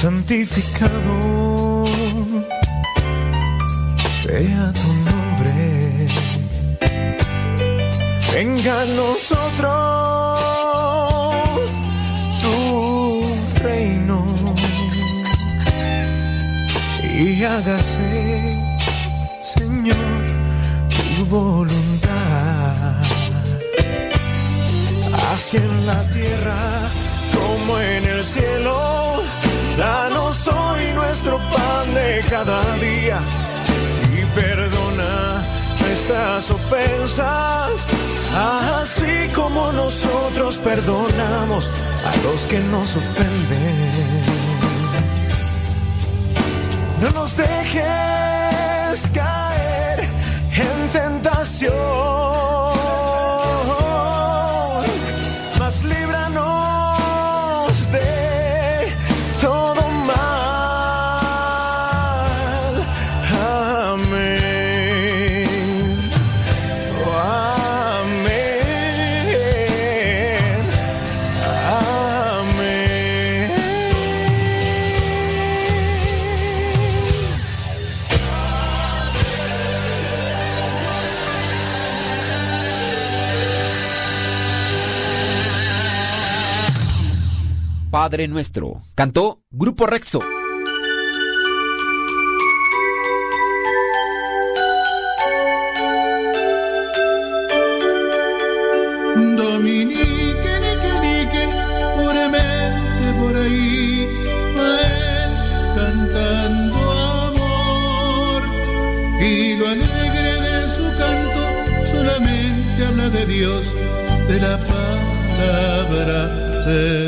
santificado sea tu nombre. Venga a nosotros tu reino y hágase, Señor, tu voluntad. Así en la tierra como en el cielo. Hoy nuestro pan de cada día perdona nuestras ofensas, así como nosotros perdonamos a los que nos ofenden. No nos dejes Padre Nuestro. Cantó Grupo Rexo. Dominique, nique, nique, puramente por ahí, cantando amor. Y lo alegre de su canto solamente habla de Dios, de la palabra de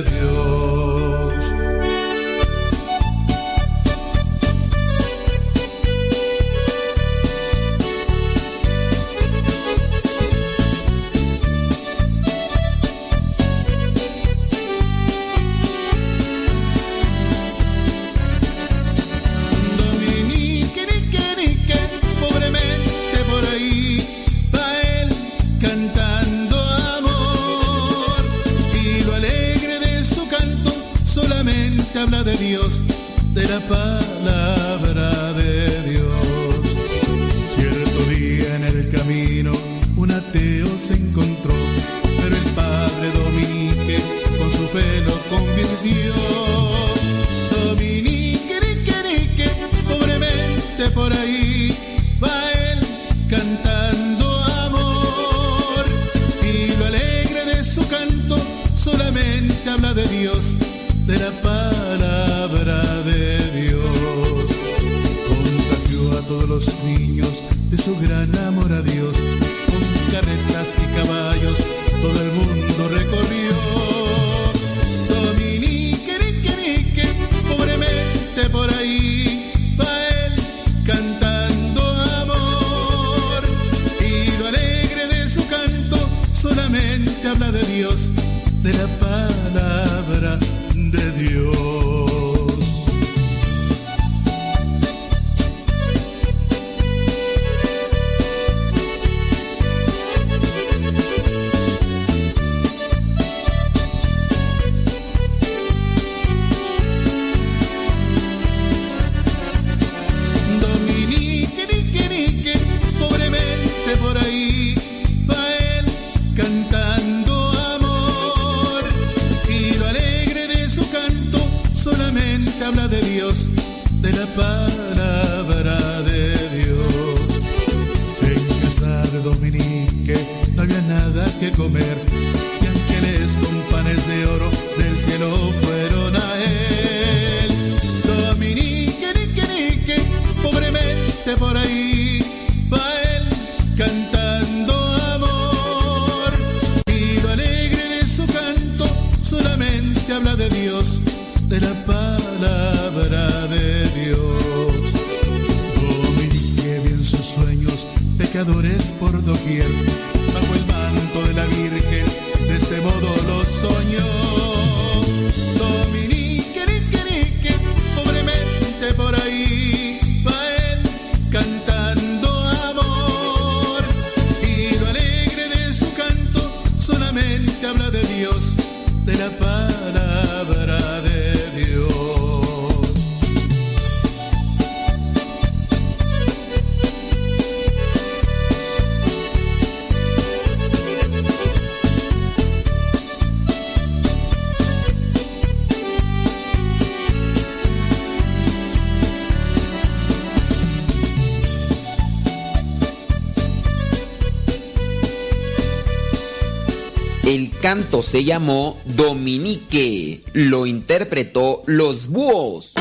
canto se llamó Dominique. Lo interpretó Los Búhos.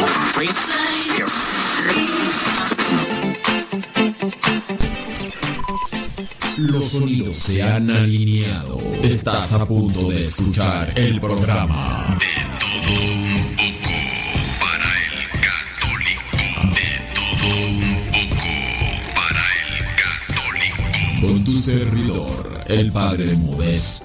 Los sonidos se han alineado. Estás a punto de escuchar el programa. De todo un poco para el católico. De todo un poco para el católico. Con tu servidor, el Padre Modesto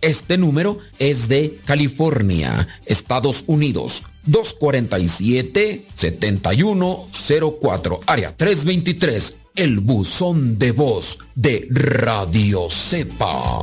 este número es de California, Estados Unidos. 247-7104, área 323, el buzón de voz de Radio Cepa.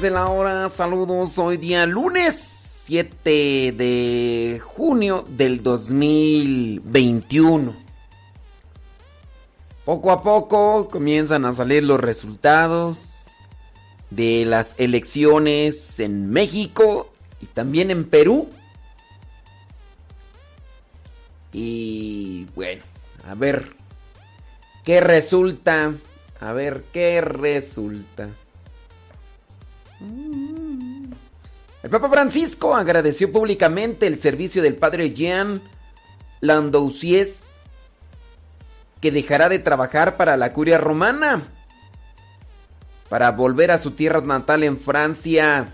de la hora. Saludos, hoy día lunes 7 de junio del 2021. Poco a poco comienzan a salir los resultados de las elecciones en México y también en Perú. Y bueno, a ver qué resulta. A ver qué resulta. El Papa Francisco agradeció públicamente el servicio del padre Jean Landousies, que dejará de trabajar para la curia romana para volver a su tierra natal en Francia.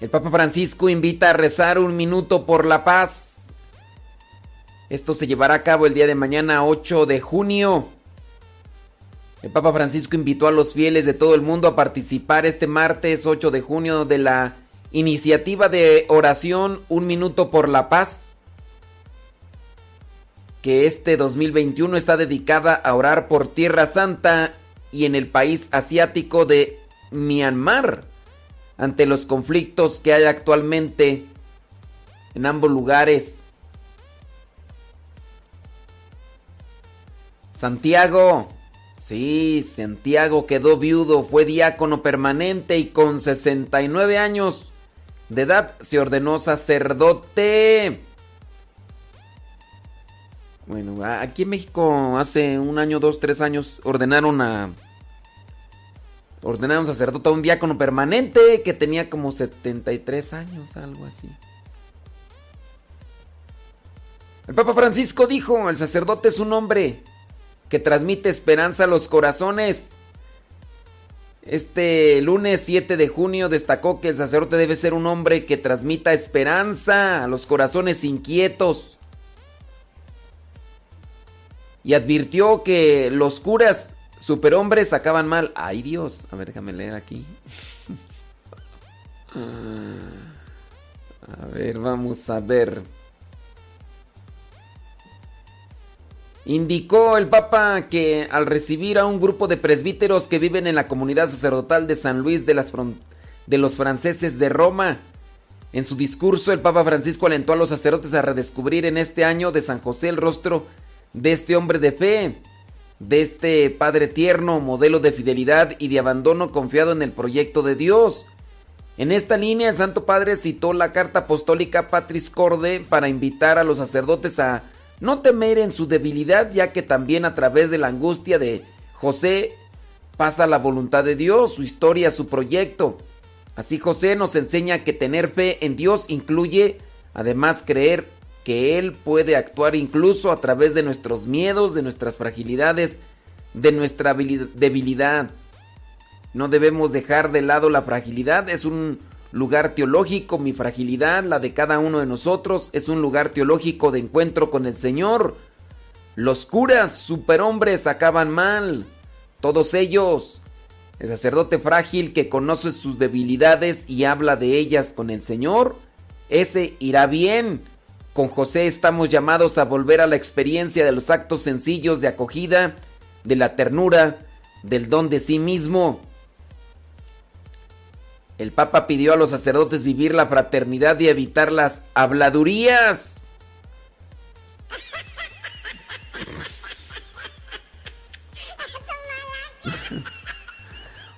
El Papa Francisco invita a rezar un minuto por la paz. Esto se llevará a cabo el día de mañana 8 de junio. El Papa Francisco invitó a los fieles de todo el mundo a participar este martes 8 de junio de la iniciativa de oración Un Minuto por la Paz, que este 2021 está dedicada a orar por Tierra Santa y en el país asiático de Myanmar, ante los conflictos que hay actualmente en ambos lugares. Santiago. Sí, Santiago quedó viudo, fue diácono permanente y con 69 años de edad se ordenó sacerdote. Bueno, aquí en México hace un año, dos, tres años ordenaron a... Ordenaron sacerdote a un diácono permanente que tenía como 73 años, algo así. El Papa Francisco dijo, el sacerdote es un hombre que transmite esperanza a los corazones. Este lunes 7 de junio destacó que el sacerdote debe ser un hombre que transmita esperanza a los corazones inquietos. Y advirtió que los curas superhombres sacaban mal. Ay Dios, a ver, déjame leer aquí. A ver, vamos a ver. Indicó el Papa que al recibir a un grupo de presbíteros que viven en la comunidad sacerdotal de San Luis de, los franceses de Roma, en su discurso el Papa Francisco alentó a los sacerdotes a redescubrir en este año de San José el rostro de este hombre de fe, de este Padre tierno, modelo de fidelidad y de abandono confiado en el proyecto de Dios. En esta línea el Santo Padre citó la carta apostólica Patris Corde para invitar a los sacerdotes a no temer en su debilidad, ya que también a través de la angustia de José pasa la voluntad de Dios, su historia, su proyecto. Así José nos enseña que tener fe en Dios incluye además creer que Él puede actuar incluso a través de nuestros miedos, de nuestras fragilidades, de nuestra debilidad. No debemos dejar de lado la fragilidad, es un lugar teológico, mi fragilidad, la de cada uno de nosotros, es un lugar teológico de encuentro con el Señor. Los curas, superhombres, acaban mal. Todos ellos. El sacerdote frágil que conoce sus debilidades y habla de ellas con el Señor, ese irá bien. Con José estamos llamados a volver a la experiencia de los actos sencillos de acogida, de la ternura, del don de sí mismo. El Papa pidió a los sacerdotes vivir la fraternidad y evitar las habladurías.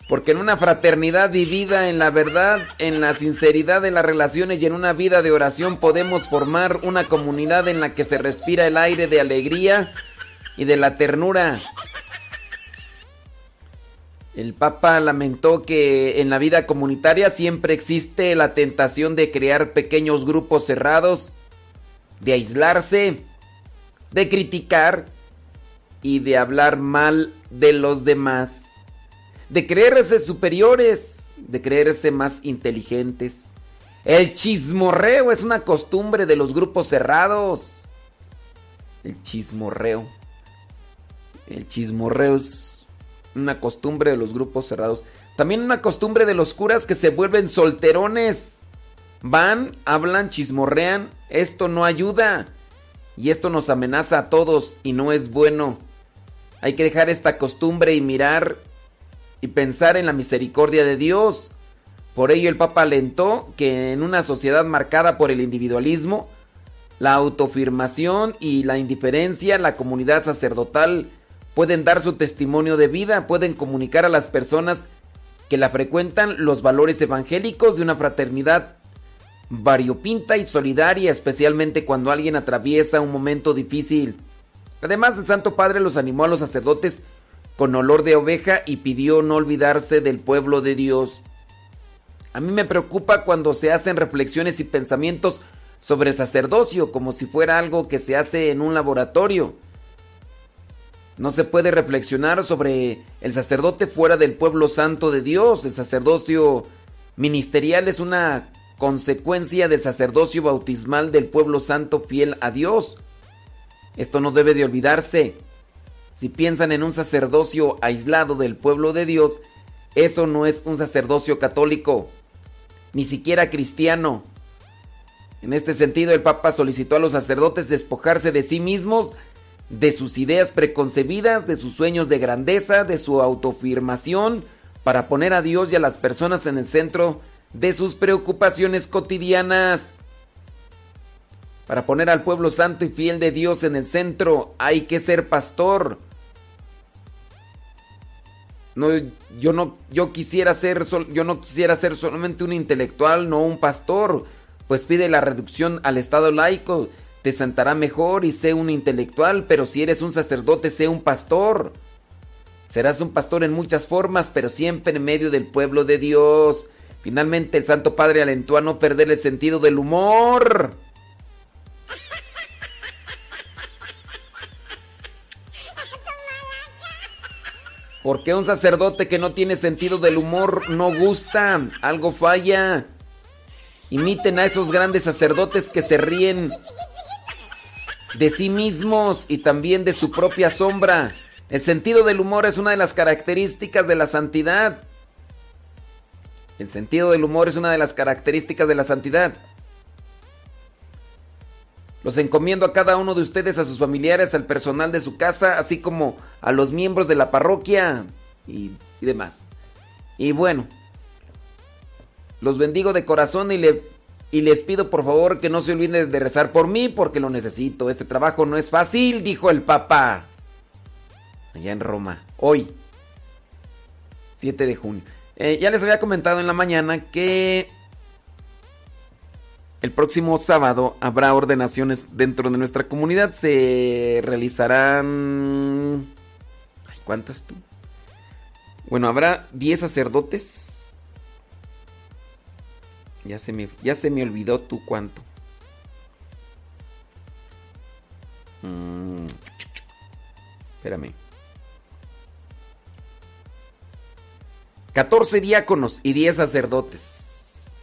Porque en una fraternidad vivida en la verdad, en la sinceridad de las relaciones y en una vida de oración podemos formar una comunidad en la que se respira el aire de alegría y de la ternura. El Papa lamentó que en la vida comunitaria siempre existe la tentación de crear pequeños grupos cerrados, de aislarse, de criticar y de hablar mal de los demás, de creerse superiores, de creerse más inteligentes. El chismorreo es una costumbre de los grupos cerrados. El chismorreo. El chismorreo es una costumbre de los grupos cerrados. También una costumbre de los curas que se vuelven solterones. Van, hablan, chismorrean. Esto no ayuda. Y esto nos amenaza a todos y no es bueno. Hay que dejar esta costumbre y mirar y pensar en la misericordia de Dios. Por ello el Papa alentó que en una sociedad marcada por el individualismo, la autoafirmación y la indiferencia, la comunidad sacerdotal pueden dar su testimonio de vida, pueden comunicar a las personas que la frecuentan los valores evangélicos de una fraternidad variopinta y solidaria, especialmente cuando alguien atraviesa un momento difícil. Además, el Santo Padre los animó a los sacerdotes con olor de oveja y pidió no olvidarse del pueblo de Dios. A mí me preocupa cuando se hacen reflexiones y pensamientos sobre sacerdocio como si fuera algo que se hace en un laboratorio. No se puede reflexionar sobre el sacerdote fuera del pueblo santo de Dios. El sacerdocio ministerial es una consecuencia del sacerdocio bautismal del pueblo santo fiel a Dios. Esto no debe de olvidarse. Si piensan en un sacerdocio aislado del pueblo de Dios, eso no es un sacerdocio católico, ni siquiera cristiano. En este sentido, el Papa solicitó a los sacerdotes despojarse de sí mismos de sus ideas preconcebidas, de sus sueños de grandeza, de su autoafirmación, para poner a Dios y a las personas en el centro de sus preocupaciones cotidianas. Para poner al pueblo santo y fiel de Dios en el centro hay que ser pastor. No, yo no, yo quisiera ser, yo no quisiera ser solamente un intelectual, no un pastor. Pues pide la reducción al Estado laico te sentará mejor y sé un intelectual, pero si eres un sacerdote, sé un pastor. Serás un pastor en muchas formas, pero siempre en medio del pueblo de Dios. Finalmente el Santo Padre alentó a no perder el sentido del humor. Porque un sacerdote que no tiene sentido del humor no gusta, algo falla. Imiten a esos grandes sacerdotes que se ríen de sí mismos y también de su propia sombra. El sentido del humor es una de las características de la santidad. El sentido del humor es una de las características de la santidad. Los encomiendo a cada uno de ustedes, a sus familiares, al personal de su casa, así como a los miembros de la parroquia y, demás. Y bueno, los bendigo de corazón y, le, y les pido por favor que no se olviden de rezar por mí porque lo necesito. Este trabajo no es fácil, dijo el Papa. Allá en Roma, hoy, 7 de junio. Eh, ya les había comentado en la mañana que el próximo sábado habrá ordenaciones dentro de nuestra comunidad. Se realizarán... ¿Cuántas tú? Bueno, habrá 10 sacerdotes. Ya se me, ya se me olvidó tú cuánto. Mm. Espérame. 14 diáconos y 10 sacerdotes.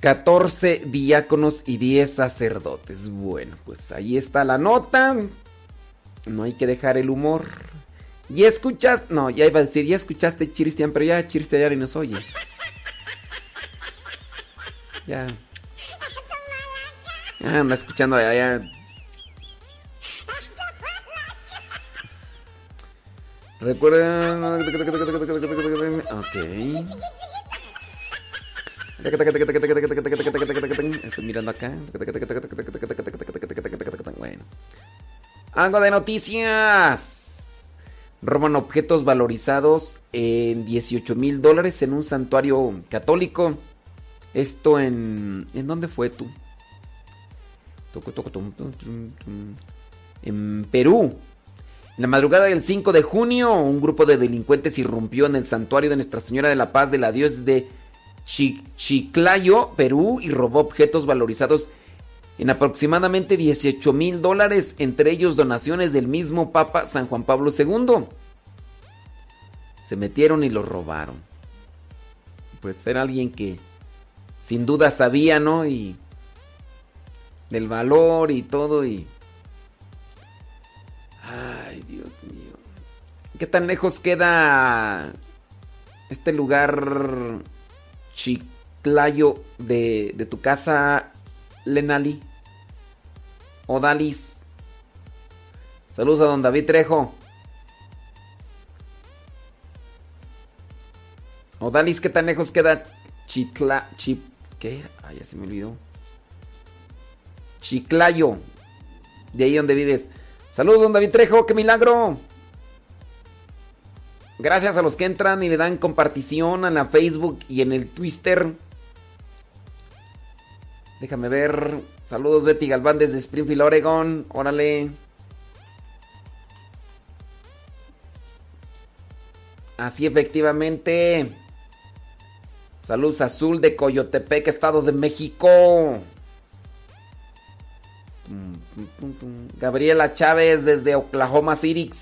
14 diáconos y 10 sacerdotes. Bueno, pues ahí está la nota. No hay que dejar el humor. ¿Ya escuchas? No, ya iba a decir, ya escuchaste Chiristian, pero ya Chiristian ya ni nos oye. Ya. Ya anda escuchando allá. Recuerden. Ok. Estoy mirando acá. Bueno. Algo de noticias. Roban objetos valorizados en 18 mil dólares en un santuario católico. Esto en. ¿En dónde fue tú? En Perú. En la madrugada del 5 de junio, un grupo de delincuentes irrumpió en el santuario de Nuestra Señora de la Paz de la Dios de Chiclayo, Perú, y robó objetos valorizados en aproximadamente 18 mil dólares, entre ellos donaciones del mismo Papa San Juan Pablo II. Se metieron y lo robaron. Pues era alguien que sin duda sabía, ¿no? Y del valor y todo y Ay, Dios mío. ¿Qué tan lejos queda este lugar Chiclayo de, de tu casa, Lenali? Odalis. Saludos a don David Trejo. Odalis, ¿qué tan lejos queda Chicla... Chip... ¿Qué? Ay, ya se me olvidó. Chiclayo. De ahí donde vives. Saludos, don David Trejo, qué milagro. Gracias a los que entran y le dan compartición en la Facebook y en el Twitter. Déjame ver. Saludos, Betty Galván desde Springfield, Oregon. Órale. Así efectivamente. Saludos Azul de Coyotepec, Estado de México. Gabriela Chávez desde Oklahoma City.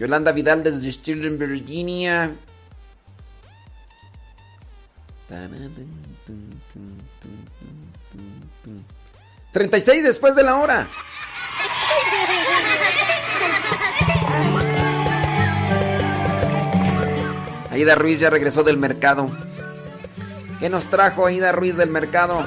Yolanda Vidal desde Stirling, Virginia. 36 después de la hora. Aida Ruiz ya regresó del mercado. ¿Qué nos trajo Aida Ruiz del mercado?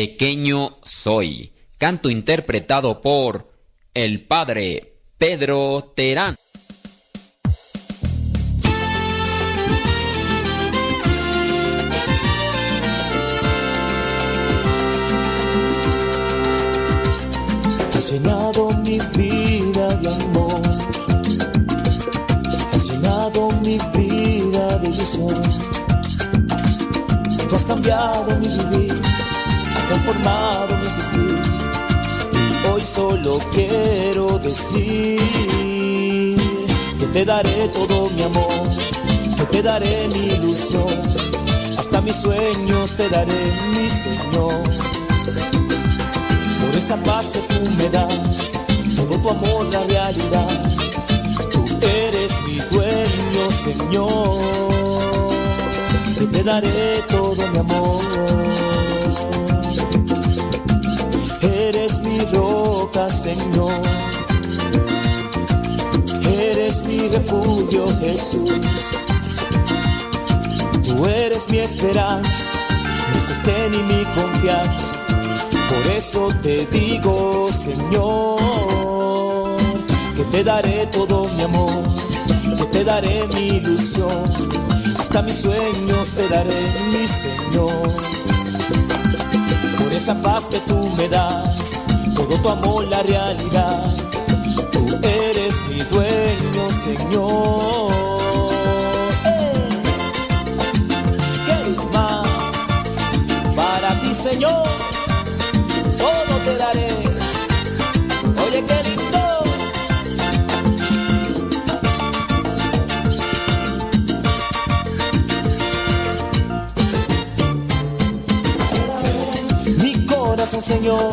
Pequeño soy, canto interpretado por el padre Pedro Terán. Has llenado mi vida de amor. Has llenado mi vida de ilusión. Tú has cambiado mi vivir, has transformado mi existir. Hoy solo quiero decir que te daré todo mi amor, que te daré mi ilusión. Hasta mis sueños te daré, mi Señor por esa paz que tú me das, todo tu amor la realidad. Tú eres mi dueño, Señor, que te daré todo mi amor. Mi roca, Señor. Eres mi refugio, Jesús. Tú eres mi esperanza, mi sostén y mi confianza. Por eso te digo, Señor, que te daré todo mi amor, que te daré mi ilusión, hasta mis sueños te daré, mi Señor. Por esa paz que tú me das, todo tu amor la realidad, tú eres mi dueño, Señor. ¿Qué más para ti, Señor? todo te daré. Oye, qué lindo. Mi corazón, Señor,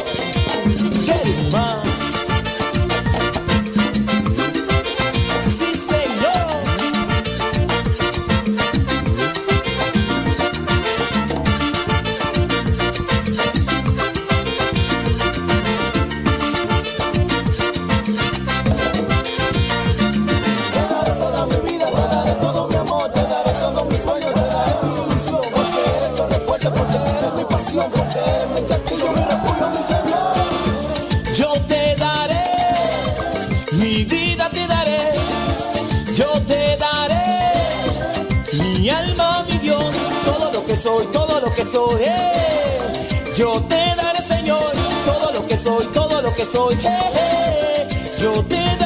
que soy, todo lo que soy. eh. Yo te daré, Señor, todo lo que soy, todo lo que soy. eh, eh. Yo te daré.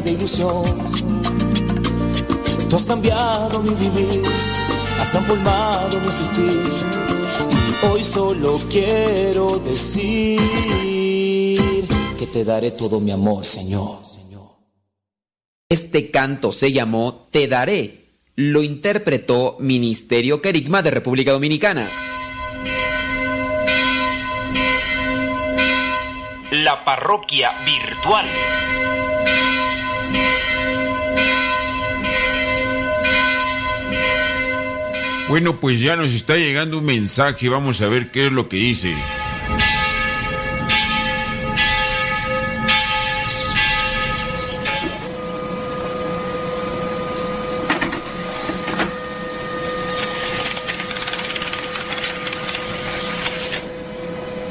De ilusión. Tú has cambiado mi vivir. Has transformado mi existir. Hoy solo quiero decir que te daré todo mi amor, Señor. Este canto se llamó Te Daré. Lo interpretó Ministerio Querigma de República Dominicana. La parroquia virtual. Bueno, pues ya nos está llegando un mensaje, vamos a ver qué es lo que dice.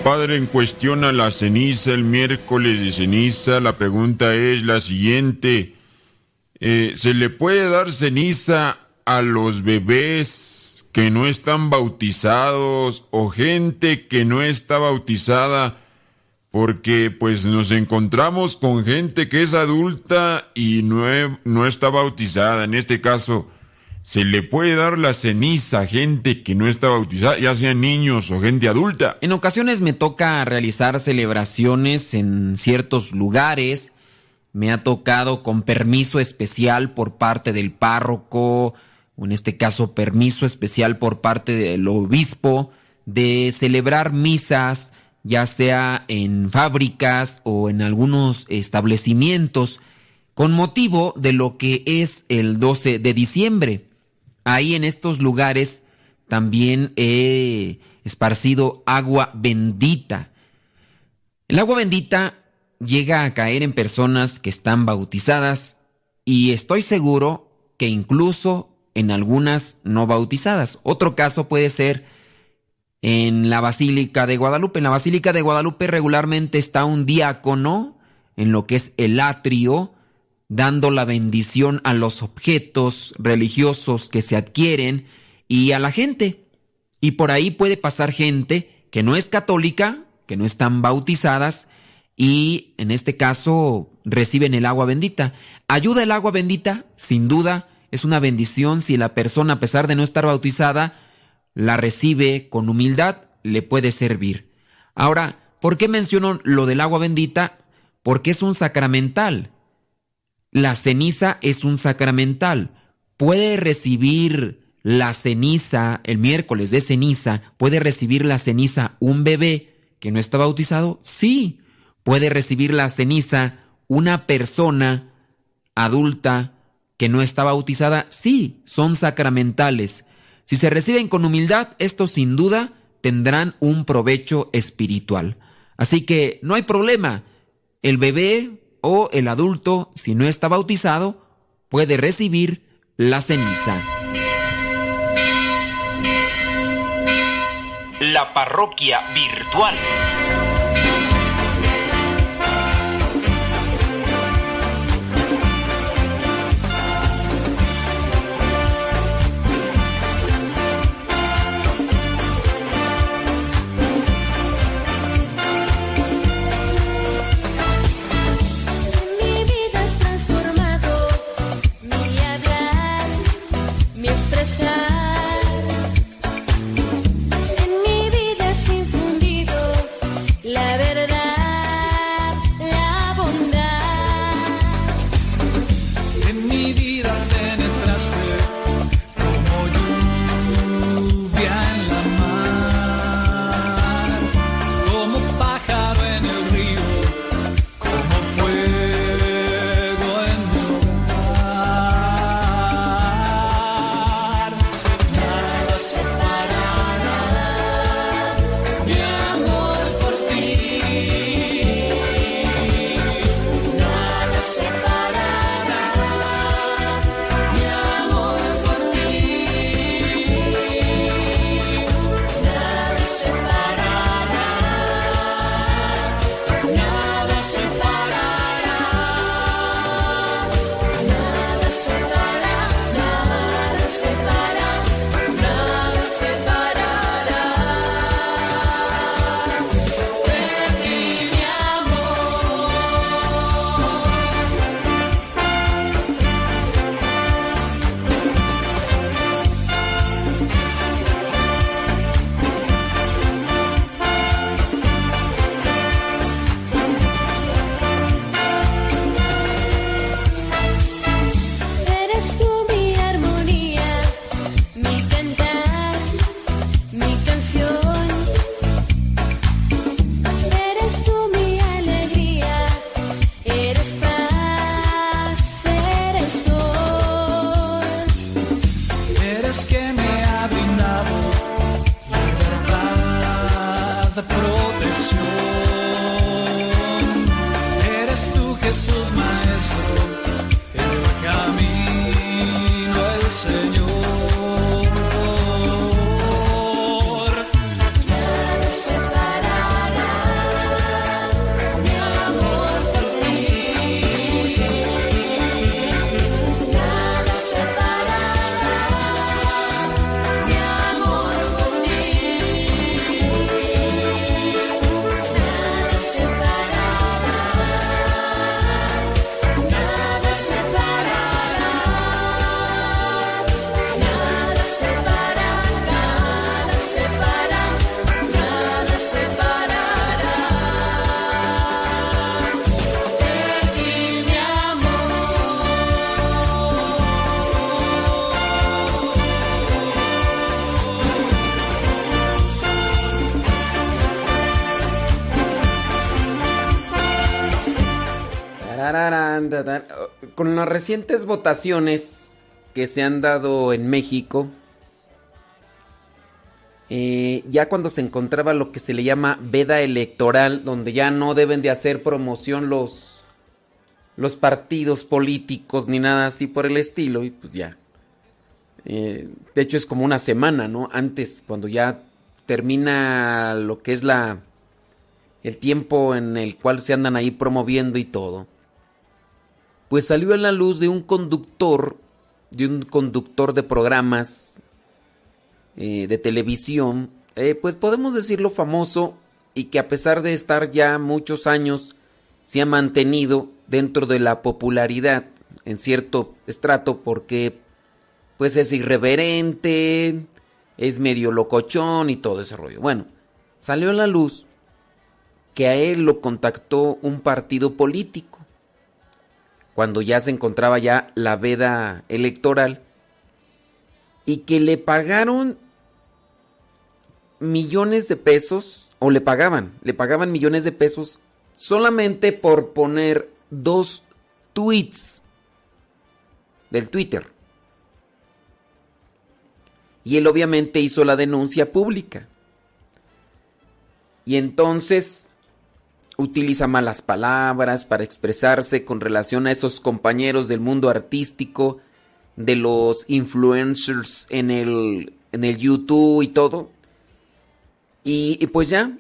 Padre, en cuestión a la ceniza, el miércoles de ceniza, la pregunta es la siguiente. Eh, ¿Se le puede dar ceniza a los bebés que no están bautizados o gente que no está bautizada? Porque pues nos encontramos con gente que es adulta y no, no está bautizada. En este caso, ¿Se le puede dar la ceniza a gente que no está bautizada, ya sean niños o gente adulta? En ocasiones me toca realizar celebraciones en ciertos lugares. Me ha tocado con permiso especial por parte del párroco, en este caso permiso especial por parte del obispo, de celebrar misas, ya sea en fábricas o en algunos establecimientos, con motivo de lo que es el 12 de diciembre. Ahí en estos lugares también he esparcido agua bendita. El agua bendita llega a caer en personas que están bautizadas y estoy seguro que incluso en algunas no bautizadas. Otro caso puede ser en la Basílica de Guadalupe. En la Basílica de Guadalupe regularmente está un diácono en lo que es el atrio dando la bendición a los objetos religiosos que se adquieren y a la gente. Y por ahí puede pasar gente que no es católica, que no están bautizadas y en este caso reciben el agua bendita. ¿Ayuda el agua bendita? Sin duda, es una bendición si la persona, a pesar de no estar bautizada, la recibe con humildad, le puede servir. Ahora, ¿por qué menciono lo del agua bendita? Porque es un sacramental. La ceniza es un sacramental. Puede recibir la ceniza, el miércoles de ceniza, puede recibir la ceniza un bebé que no está bautizado? Sí. Puede recibir la ceniza una persona adulta que no está bautizada? Sí, son sacramentales. Si se reciben con humildad, estos sin duda tendrán un provecho espiritual. Así que no hay problema. El bebé o el adulto, si no está bautizado, puede recibir la ceniza. La parroquia virtual. Recientes votaciones que se han dado en México, eh, ya cuando se encontraba lo que se le llama veda electoral, donde ya no deben de hacer promoción los, los partidos políticos ni nada así por el estilo, y pues ya. Eh, de hecho es como una semana, ¿no? Antes, cuando ya termina lo que es la el tiempo en el cual se andan ahí promoviendo y todo. Pues salió a la luz de un conductor, de un conductor de programas eh, de televisión, eh, pues podemos decirlo famoso y que a pesar de estar ya muchos años, se ha mantenido dentro de la popularidad en cierto estrato porque pues es irreverente, es medio locochón y todo ese rollo. Bueno, salió a la luz que a él lo contactó un partido político cuando ya se encontraba ya la veda electoral y que le pagaron millones de pesos o le pagaban, le pagaban millones de pesos solamente por poner dos tweets del Twitter. Y él obviamente hizo la denuncia pública. Y entonces utiliza malas palabras para expresarse con relación a esos compañeros del mundo artístico, de los influencers en el, en el YouTube y todo. Y, pues ya,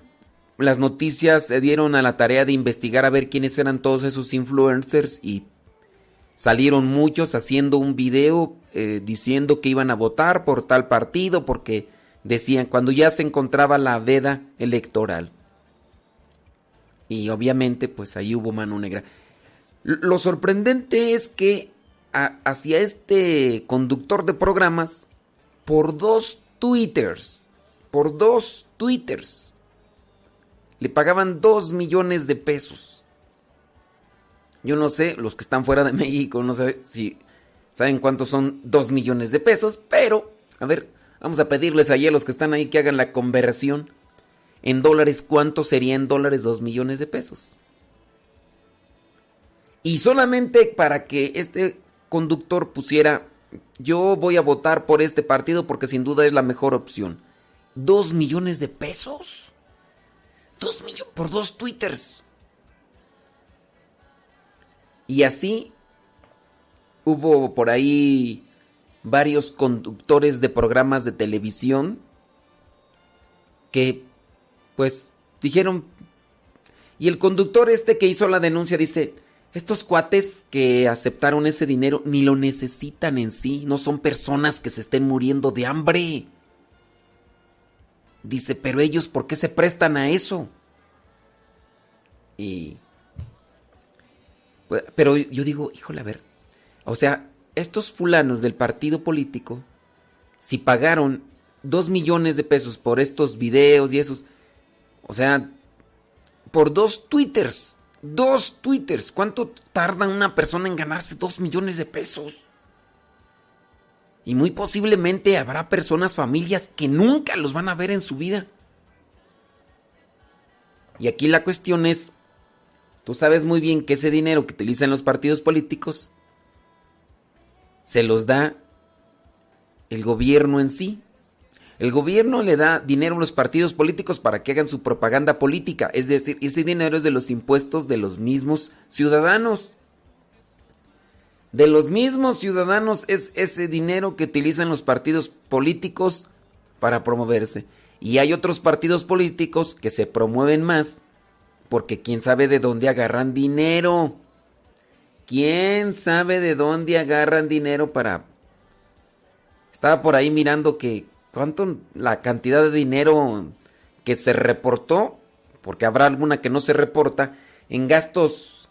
las noticias se dieron a la tarea de investigar a ver quiénes eran todos esos influencers y salieron muchos haciendo un video eh, diciendo que iban a votar por tal partido porque decían cuando ya se encontraba la veda electoral. Y obviamente pues ahí hubo mano negra. Lo sorprendente es que hacia este conductor de programas, por dos twitters, por dos twitters. Le pagaban dos millones de pesos. Yo no sé, los que están fuera de México, no sé si saben cuántos son dos millones de pesos, pero, a ver, vamos a pedirles ahí a los que están ahí que hagan la conversión. En dólares, ¿cuánto sería en dólares dos millones de pesos? Y solamente para que este conductor pusiera, yo voy a votar por este partido porque sin duda es la mejor opción dos millones de pesos. Dos millones por dos twitters. Y así hubo por ahí varios conductores de programas de televisión que pues dijeron y el conductor este que hizo la denuncia dice, estos cuates que aceptaron ese dinero ni lo necesitan en sí, no son personas que se estén muriendo de hambre. Dice, pero ellos, ¿por qué se prestan a eso? Y... Pues, pero yo digo, híjole, a ver. O sea, estos fulanos del partido político, si pagaron dos millones de pesos por estos videos y esos, o sea, por dos twitters, dos twitters, ¿cuánto tarda una persona en ganarse dos millones de pesos? Y muy posiblemente habrá personas, familias que nunca los van a ver en su vida. Y aquí la cuestión es, tú sabes muy bien que ese dinero que utilizan los partidos políticos se los da el gobierno en sí. El gobierno le da dinero a los partidos políticos para que hagan su propaganda política, es decir, ese dinero es de los impuestos de los mismos ciudadanos de los mismos ciudadanos es ese dinero que utilizan los partidos políticos para promoverse. Y hay otros partidos políticos que se promueven más porque quién sabe de dónde agarran dinero. ¿Quién sabe de dónde agarran dinero para... Estaba por ahí mirando que cuánto la cantidad de dinero que se reportó, porque habrá alguna que no se reporta, en gastos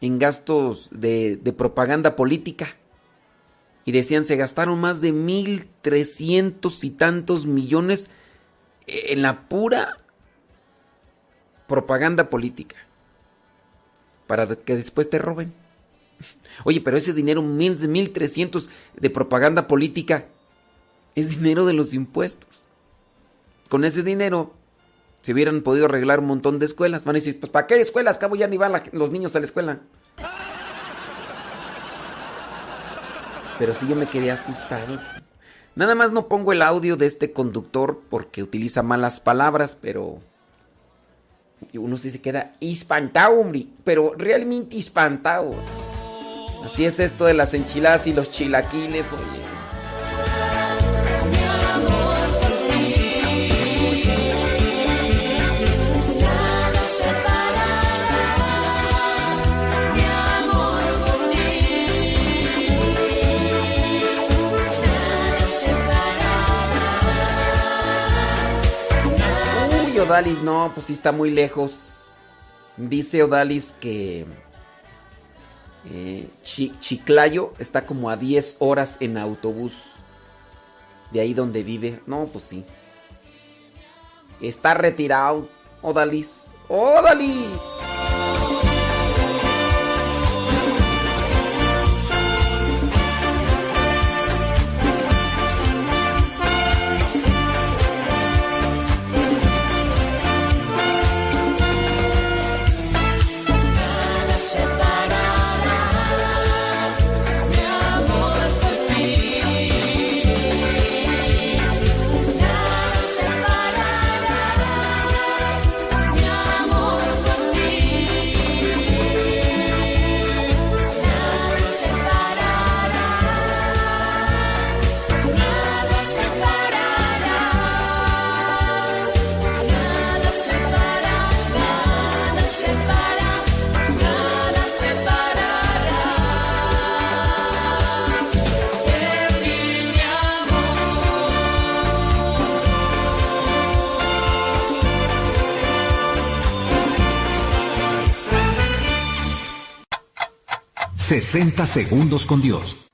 en gastos de, propaganda política. Y decían, se gastaron más de mil trescientos y tantos millones en la pura propaganda política. Para que después te roben. Oye, pero ese dinero, mil, mil trescientos de propaganda política, es dinero de los impuestos. Con ese dinero si hubieran podido arreglar un montón de escuelas. Van a decir, pues ¿para qué escuelas? Cabo ya ni van los niños a la escuela. Pero sí yo me quedé asustado. Nada más no pongo el audio de este conductor porque utiliza malas palabras, pero uno sí se queda espantado, hombre, pero realmente espantado. Así es esto de las enchiladas y los chilaquiles, oye. Odalis, no, pues sí está muy lejos. Dice Odalis que eh, Chiclayo está como a 10 horas en autobús. De ahí donde vive. No, pues sí. Está retirado. Odalis. Odalis. 60 segundos con Dios.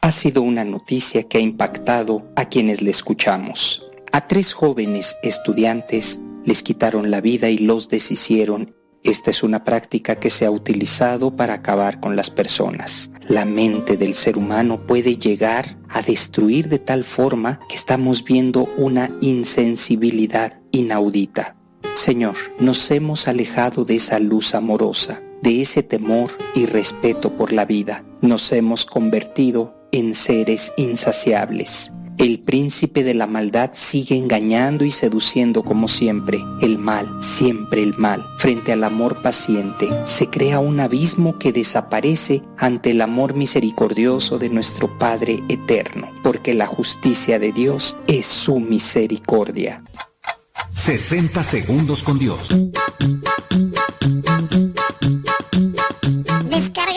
Ha sido una noticia que ha impactado a quienes le escuchamos. A tres jóvenes estudiantes les quitaron la vida y los deshicieron. Esta es una práctica que se ha utilizado para acabar con las personas. La mente del ser humano puede llegar a destruir de tal forma que estamos viendo una insensibilidad inaudita. Señor, nos hemos alejado de esa luz amorosa de ese temor y respeto por la vida, nos hemos convertido en seres insaciables. El príncipe de la maldad sigue engañando y seduciendo como siempre. El mal, siempre el mal. Frente al amor paciente, se crea un abismo que desaparece ante el amor misericordioso de nuestro Padre eterno, porque la justicia de Dios es su misericordia. 60 segundos con Dios.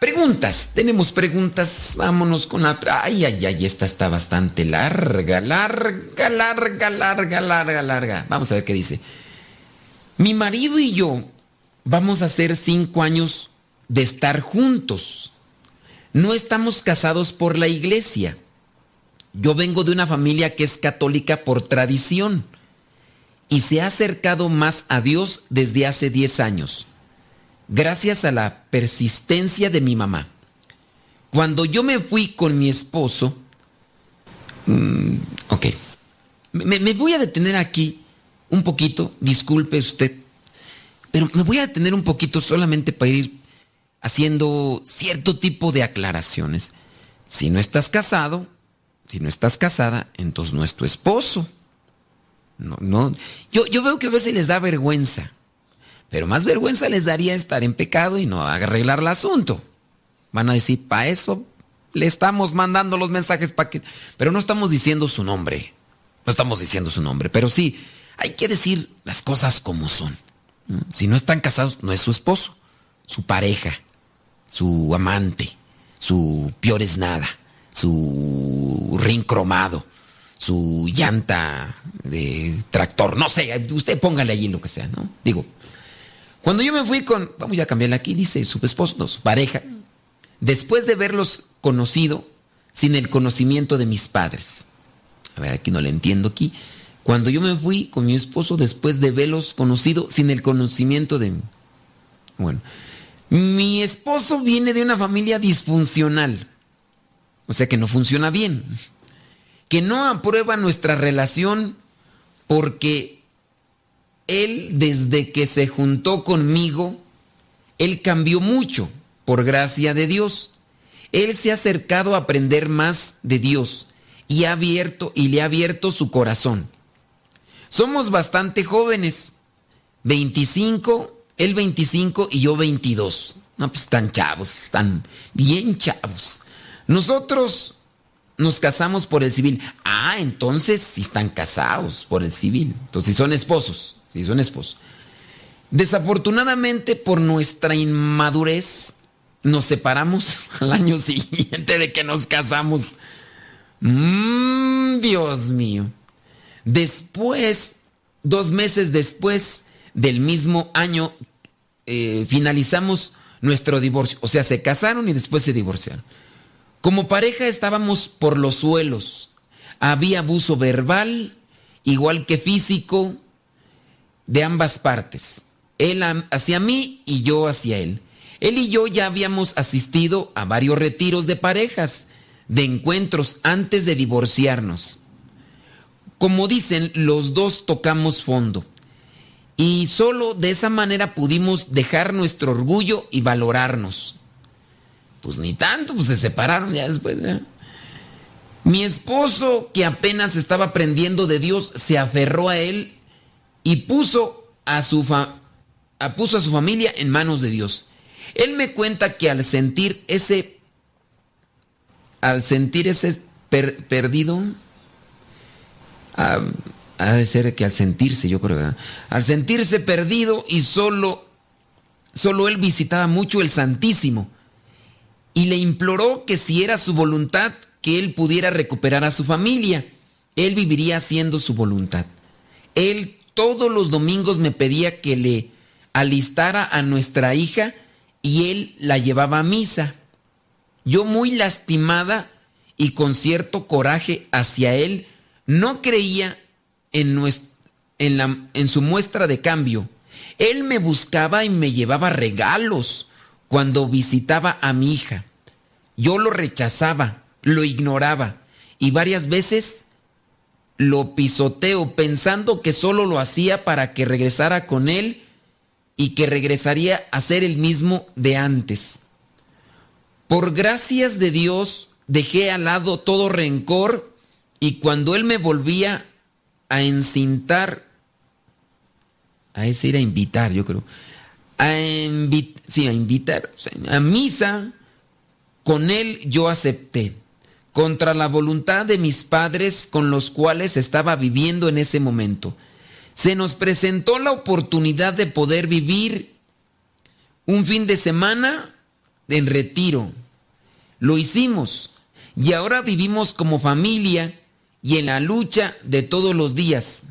Preguntas, tenemos preguntas. Vámonos con la. Ay, ay, ay, esta está bastante larga, larga, larga, larga, larga, larga. Vamos a ver qué dice. Mi marido y yo vamos a hacer cinco años de estar juntos. No estamos casados por la iglesia. Yo vengo de una familia que es católica por tradición y se ha acercado más a Dios desde hace diez años gracias a la persistencia de mi mamá. Cuando yo me fui con mi esposo, mm, ok, me, voy a detener aquí un poquito, disculpe usted, pero me voy a detener un poquito solamente para ir haciendo cierto tipo de aclaraciones. Si no estás casado, si no estás casada, entonces no es tu esposo. No, no. Yo, yo veo que a veces les da vergüenza. Pero más vergüenza les daría estar en pecado y no arreglar el asunto. Van a decir, para eso le estamos mandando los mensajes para que... Pero no estamos diciendo su nombre. No estamos diciendo su nombre. Pero sí, hay que decir las cosas como son. Si no están casados, no es su esposo, su pareja, su amante, su peor es nada, su rin cromado, su llanta de tractor, no sé, usted póngale allí lo que sea, ¿no? Digo, cuando yo me fui con, vamos a cambiarle aquí, dice su esposo, su pareja, después de verlos conocido sin el conocimiento de mis padres. A ver, aquí no le entiendo aquí. Cuando yo me fui con mi esposo después de velos conocido sin el conocimiento de. Bueno, mi esposo viene de una familia disfuncional. O sea que no funciona bien. Que no aprueba nuestra relación porque él desde que se juntó conmigo, él cambió mucho por gracia de Dios. Él se ha acercado a aprender más de Dios y ha abierto y le ha abierto su corazón. Somos bastante jóvenes, 25, él 25 y yo 22. No, pues están chavos, están bien chavos. Nosotros nos casamos por el civil. Ah, entonces si están casados por el civil. Entonces si son esposos, si son esposos. Desafortunadamente por nuestra inmadurez nos separamos al año siguiente de que nos casamos. Mmm, Dios mío. Después, dos meses después del mismo año, eh, finalizamos nuestro divorcio. O sea, se casaron y después se divorciaron. Como pareja estábamos por los suelos. Había abuso verbal, igual que físico, de ambas partes. Él hacia mí y yo hacia él. Él y yo ya habíamos asistido a varios retiros de parejas, de encuentros antes de divorciarnos. Como dicen, los dos tocamos fondo. Y solo de esa manera pudimos dejar nuestro orgullo y valorarnos. Pues ni tanto, pues se separaron ya después. Mi esposo, que apenas estaba aprendiendo de Dios, se aferró a él y puso a su, puso a su familia en manos de Dios. Él me cuenta que al sentir ese, al sentir ese perdido, ha de ser que al sentirse, yo creo, al sentirse perdido y solo, solo él visitaba mucho el Santísimo y le imploró que si era su voluntad, que él pudiera recuperar a su familia. Él viviría haciendo su voluntad. Él todos los domingos me pedía que le alistara a nuestra hija y él la llevaba a misa. Yo muy lastimada y con cierto coraje hacia él, no creía en, su muestra de cambio. Él me buscaba y me llevaba regalos cuando visitaba a mi hija. Yo lo rechazaba, lo ignoraba y varias veces lo pisoteo pensando que solo lo hacía para que regresara con él y que regresaría a ser el mismo de antes. Por gracias de Dios dejé al lado todo rencor y cuando él me volvía a encintar, a ese ir a invitar, yo creo, a, sí, a invitar, a misa, con él yo acepté, contra la voluntad de mis padres con los cuales estaba viviendo en ese momento se nos presentó la oportunidad de poder vivir un fin de semana en retiro. Lo hicimos y ahora vivimos como familia y en la lucha de todos los días,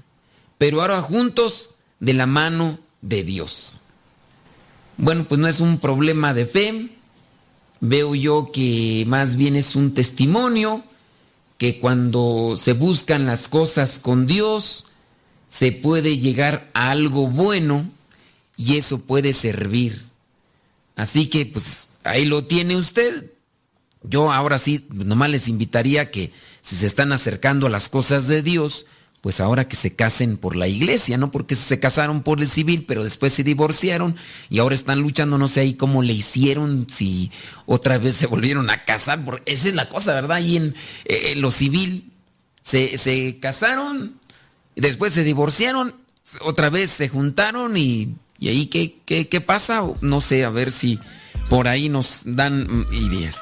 pero ahora juntos de la mano de Dios. Bueno, pues no es un problema de fe, veo yo que más bien es un testimonio que cuando se buscan las cosas con Dios, se puede llegar a algo bueno y eso puede servir. Así que pues ahí lo tiene usted. Yo ahora sí, nomás les invitaría que si se están acercando a las cosas de Dios, pues ahora que se casen por la iglesia, ¿no? Porque se casaron por el civil, pero después se divorciaron y ahora están luchando, no sé ahí cómo le hicieron, si otra vez se volvieron a casar, porque esa es la cosa, ¿verdad? En eh, lo civil se, se casaron, Después se divorciaron, otra vez se juntaron y, ahí ¿qué, qué, pasa? No sé, a ver si por ahí nos dan ideas.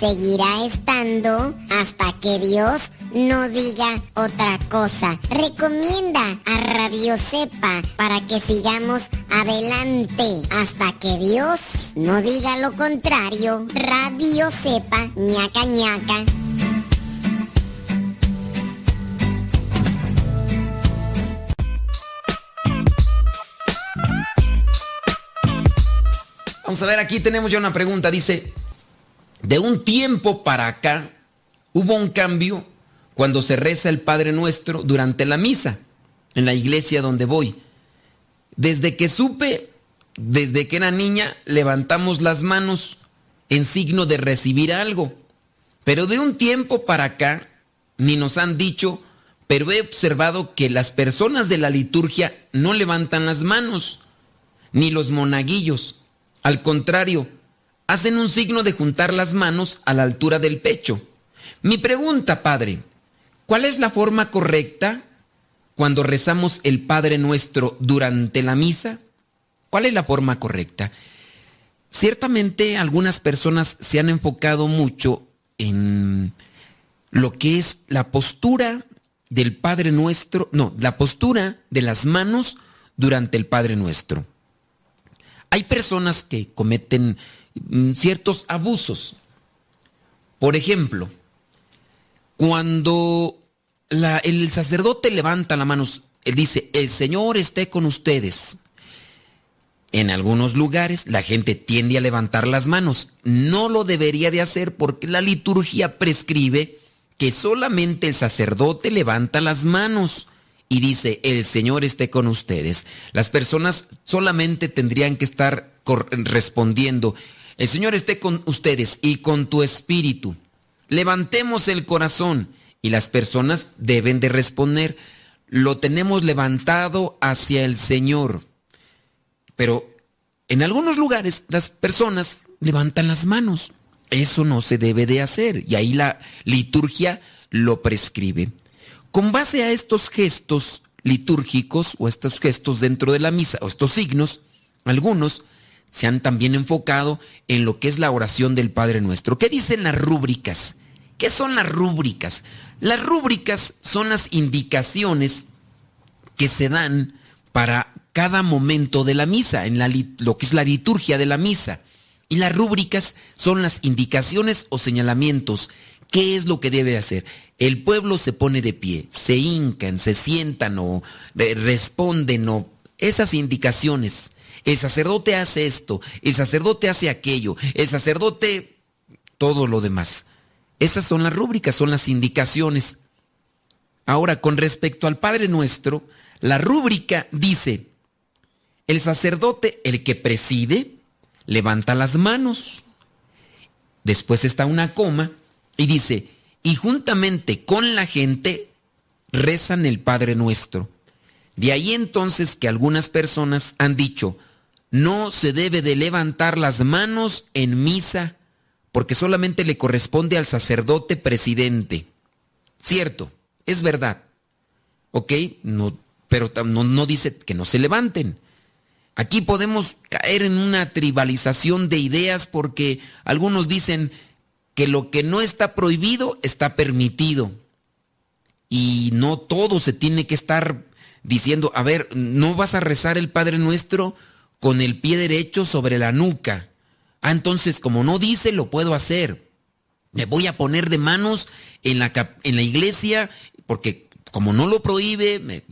Seguirá estando hasta que Dios no diga otra cosa. Recomienda a Radio Cepa para que sigamos adelante hasta que Dios no diga lo contrario. Radio Cepa, ñaca ñaca. Vamos a ver, aquí tenemos ya una pregunta. Dice, de un tiempo para acá hubo un cambio cuando se reza el Padre Nuestro durante la misa en la iglesia donde voy. Desde que supe, desde que era niña, levantamos las manos en signo de recibir algo. Pero de un tiempo para acá, ni nos han dicho, pero he observado que las personas de la liturgia no levantan las manos, ni los monaguillos. Al contrario, hacen un signo de juntar las manos a la altura del pecho. Mi pregunta, Padre, ¿cuál es la forma correcta cuando rezamos el Padre Nuestro durante la misa? ¿Cuál es la forma correcta? Ciertamente algunas personas se han enfocado mucho en lo que es la postura del Padre Nuestro, no, la postura de las manos durante el Padre Nuestro. Hay personas que cometen ciertos abusos. Por ejemplo, cuando el sacerdote levanta la mano, él dice, el Señor esté con ustedes. En algunos lugares la gente tiende a levantar las manos. No lo debería de hacer porque la liturgia prescribe que solamente el sacerdote levanta las manos y dice, el Señor esté con ustedes. Las personas solamente tendrían que estar respondiendo, el Señor esté con ustedes y con tu espíritu. Levantemos el corazón y las personas deben de responder, lo tenemos levantado hacia el Señor. Pero en algunos lugares las personas levantan las manos. Eso no se debe de hacer y ahí la liturgia lo prescribe. Con base a estos gestos litúrgicos o estos gestos dentro de la misa o estos signos, algunos se han también enfocado en lo que es la oración del Padre Nuestro. ¿Qué dicen las rúbricas? ¿Qué son las rúbricas? Las rúbricas son las indicaciones que se dan para cada momento de la misa, en lo que es la liturgia de la misa. Y las rúbricas son las indicaciones o señalamientos ¿Qué es lo que debe hacer? El pueblo se pone de pie, se hincan, se sientan o eh, responden o esas indicaciones. El sacerdote hace esto, el sacerdote hace aquello, el sacerdote todo lo demás. Esas son las rúbricas, son las indicaciones. Ahora, con respecto al Padre Nuestro, la rúbrica dice, el sacerdote, el que preside, levanta las manos. Después está una coma y dice, y juntamente con la gente rezan el Padre Nuestro. De ahí entonces que algunas personas han dicho, no se debe de levantar las manos en misa porque solamente le corresponde al sacerdote presidente. Cierto, es verdad. ¿Ok? No, pero no, no dice que no se levanten. Aquí podemos caer en una tribalización de ideas porque algunos dicen, que lo que no está prohibido está permitido. Y no todo se tiene que estar diciendo, a ver, no vas a rezar el Padre Nuestro con el pie derecho sobre la nuca. Ah, entonces como no dice, lo puedo hacer. Me voy a poner de manos en la, en la iglesia porque como no lo prohíbe,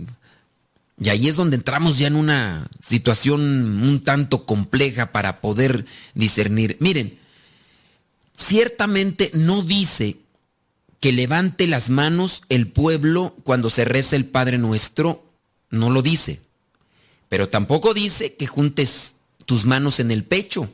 y ahí es donde entramos ya en una situación un tanto compleja para poder discernir. Miren, Ciertamente no dice que levante las manos el pueblo cuando se reza el Padre Nuestro, no lo dice. Pero tampoco dice que juntes tus manos en el pecho.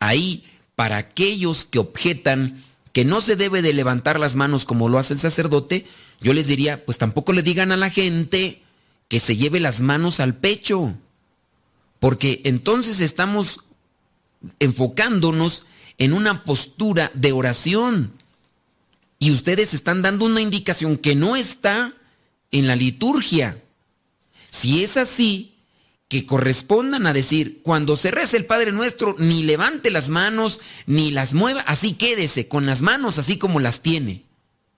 Ahí, para aquellos que objetan que no se debe de levantar las manos como lo hace el sacerdote, yo les diría, pues tampoco le digan a la gente que se lleve las manos al pecho. Porque entonces estamos enfocándonos en una postura de oración. Y ustedes están dando una indicación que no está en la liturgia. Si es así, que correspondan a decir, cuando se reza el Padre Nuestro, ni levante las manos, ni las mueva, así quédese, con las manos así como las tiene.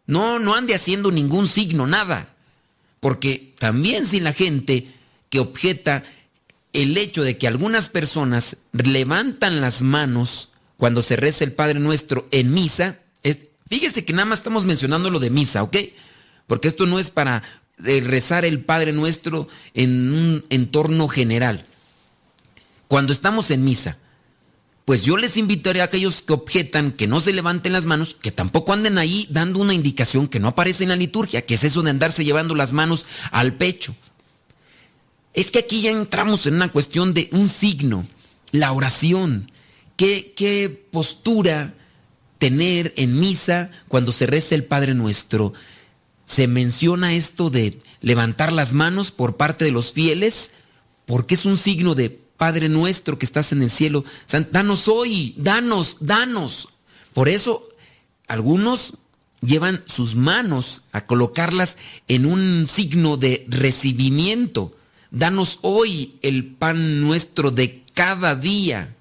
No, no ande haciendo ningún signo, nada. Porque también si la gente que objeta el hecho de que algunas personas levantan las manos cuando se reza el Padre Nuestro en misa, eh, fíjese que nada más estamos mencionando lo de misa, ¿ok? Porque esto no es para de rezar el Padre Nuestro en un entorno general. Cuando estamos en misa, pues yo les invitaré a aquellos que objetan que no se levanten las manos, que tampoco anden ahí dando una indicación que no aparece en la liturgia, que es eso de andarse llevando las manos al pecho. Es que aquí ya entramos en una cuestión de un signo, la oración. ¿Qué, qué postura tener en misa cuando se reza el Padre Nuestro? Se menciona esto de levantar las manos por parte de los fieles, porque es un signo de Padre nuestro que estás en el cielo. Danos hoy, danos, danos. Por eso algunos llevan sus manos a colocarlas en un signo de recibimiento. Danos hoy el pan nuestro de cada día.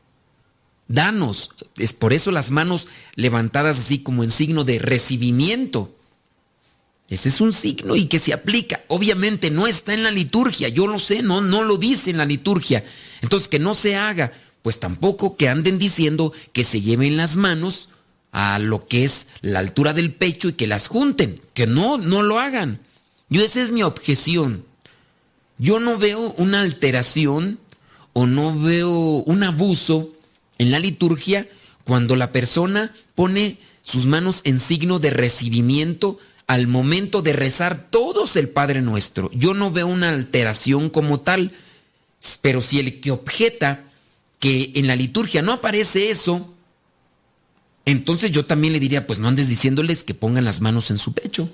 Danos. Es por eso las manos levantadas así como en signo de recibimiento. Ese es un signo y que se aplica. Obviamente no está en la liturgia, yo lo sé, no, no lo dice en la liturgia. Entonces que no se haga, pues tampoco que anden diciendo que se lleven las manos a lo que es la altura del pecho y que las junten. Que no, no lo hagan. Yo esa es mi objeción. Yo no veo una alteración o no veo un abuso en la liturgia cuando la persona pone sus manos en signo de recibimiento al momento de rezar todos el Padre Nuestro. Yo no veo una alteración como tal, pero si el que objeta que en la liturgia no aparece eso, entonces yo también le diría, pues no andes diciéndoles que pongan las manos en su pecho.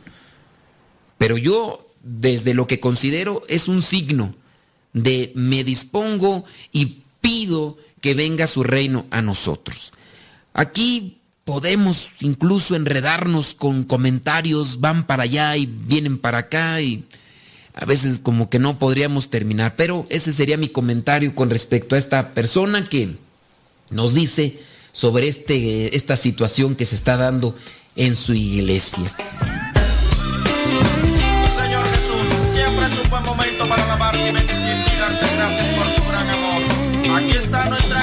Pero yo, desde lo que considero, es un signo de me dispongo y pido que venga su reino a nosotros. Aquí podemos incluso enredarnos con comentarios, van para allá y vienen para acá y a veces como que no podríamos terminar, pero ese sería mi comentario con respecto a esta persona que nos dice sobre este, esta situación que se está dando en su iglesia. Señor Jesús, siempre es un buen momento para alabarte y bendecirte y darte gracias por tu gran amor. Aquí está nuestra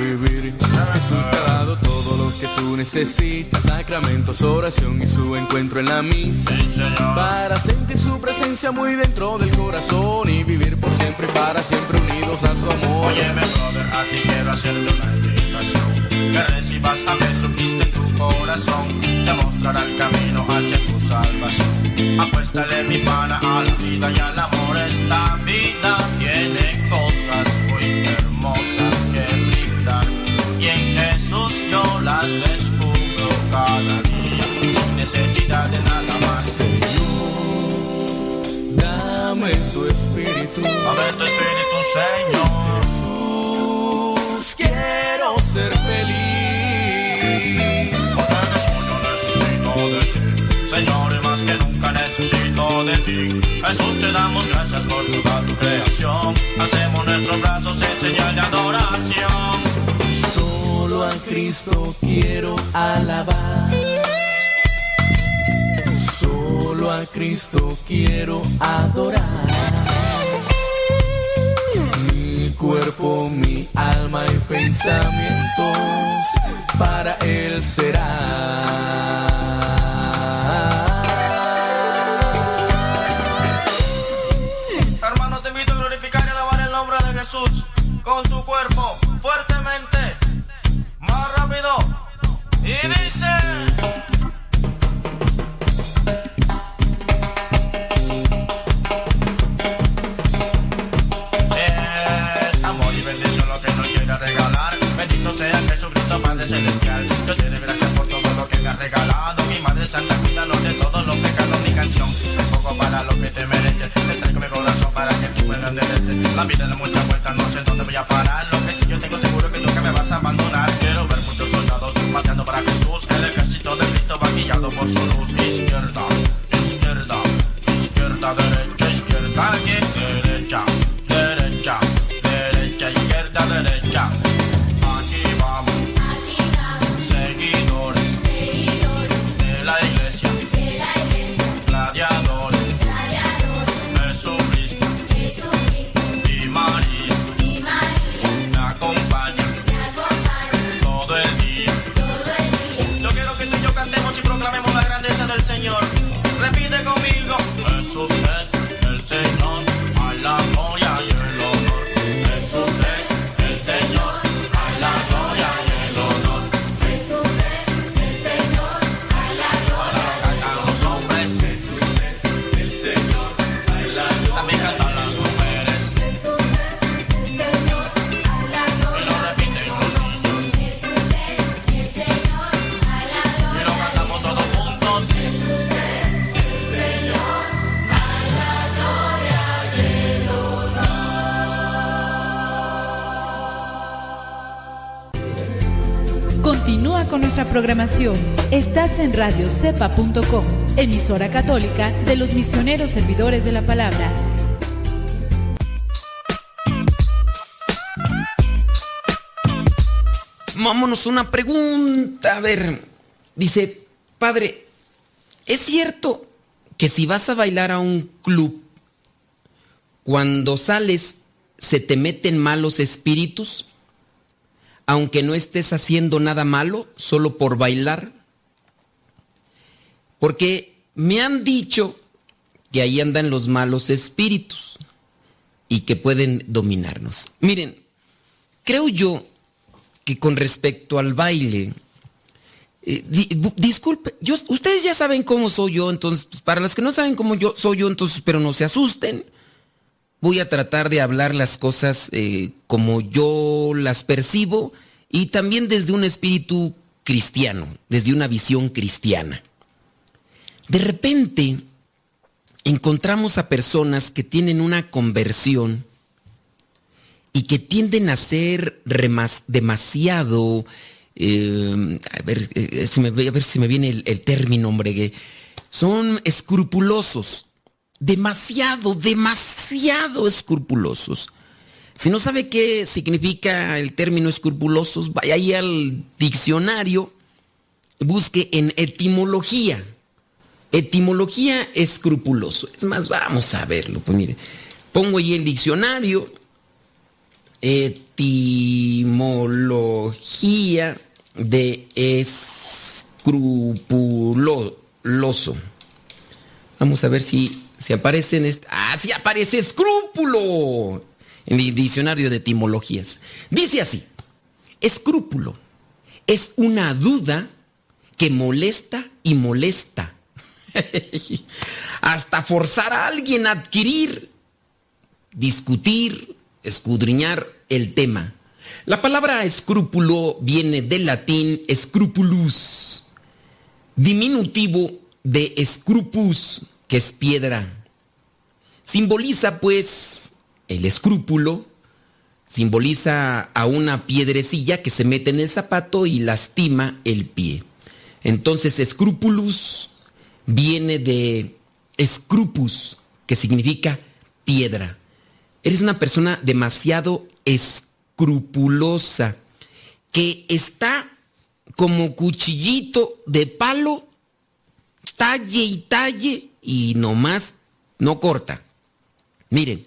vivir. Jesús te ha dado todo lo que tú necesitas, sacramentos, oración y su encuentro en la misa. Para sentir su presencia muy dentro del corazón y vivir por siempre y para siempre unidos a su amor. Óyeme, brother, a ti quiero hacerte una invitación. Que recibas a Jesucristo en tu corazón. Te mostrará el camino hacia tu salvación. Apuéstale mi pana a la vida y al amor. Esta vida tiene cosas muy hermosas Dame tu espíritu, Señor. Jesús, quiero ser feliz. Porque eres mucho necesito de ti. Señor, más que nunca necesito de ti. Jesús, te damos gracias por toda tu creación. Hacemos nuestros brazos en señal de adoración. Solo a Cristo quiero alabar. Solo a Cristo quiero adorar Cuerpo, mi alma y pensamientos para Él será. Hermano, te invito a glorificar y alabar el nombre de Jesús con tu cuerpo fuertemente. Más rápido. Y La vida da muchas vueltas, no sé programación. Estás en radiocepa.com, emisora católica de los misioneros servidores de la palabra. Vámonos una pregunta. A ver, dice, padre, ¿es cierto que si vas a bailar a un club, cuando sales se te meten malos espíritus? Aunque no estés haciendo nada malo, solo por bailar. Porque me han dicho que ahí andan los malos espíritus y que pueden dominarnos. Miren, creo yo que con respecto al baile, eh, disculpe, ustedes ya saben cómo soy yo, entonces, pues, para los que no saben cómo yo soy yo, entonces, pero no se asusten. Voy a tratar de hablar las cosas eh, como yo las percibo y también desde un espíritu cristiano, desde una visión cristiana. De repente encontramos a personas que tienen una conversión y que tienden a ser demasiado, eh, a, ver, eh, si me, a ver si me viene el, el término, hombre, que son escrupulosos, demasiado, demasiado escrupulosos. Si no sabe qué significa el término escrupulosos, vaya ahí al diccionario, busque en etimología. Etimología escrupuloso. Es más, vamos a verlo. Pues mire, pongo ahí el diccionario. Etimología de escrupuloso. Vamos a ver si, si aparece en este. ¡Ah, sí aparece escrúpulo! En el diccionario de etimologías. Dice así: escrúpulo es una duda que molesta y molesta. Hasta forzar a alguien a adquirir, discutir, escudriñar el tema. La palabra escrúpulo viene del latín scrupulus, diminutivo de scrupus, que es piedra. Simboliza pues el escrúpulo, simboliza a una piedrecilla que se mete en el zapato y lastima el pie. Entonces scrupulus viene de scrupus, que significa piedra. Eres una persona demasiado escrupulosa, que está como cuchillito de palo, talle y talle y nomás no corta. Miren,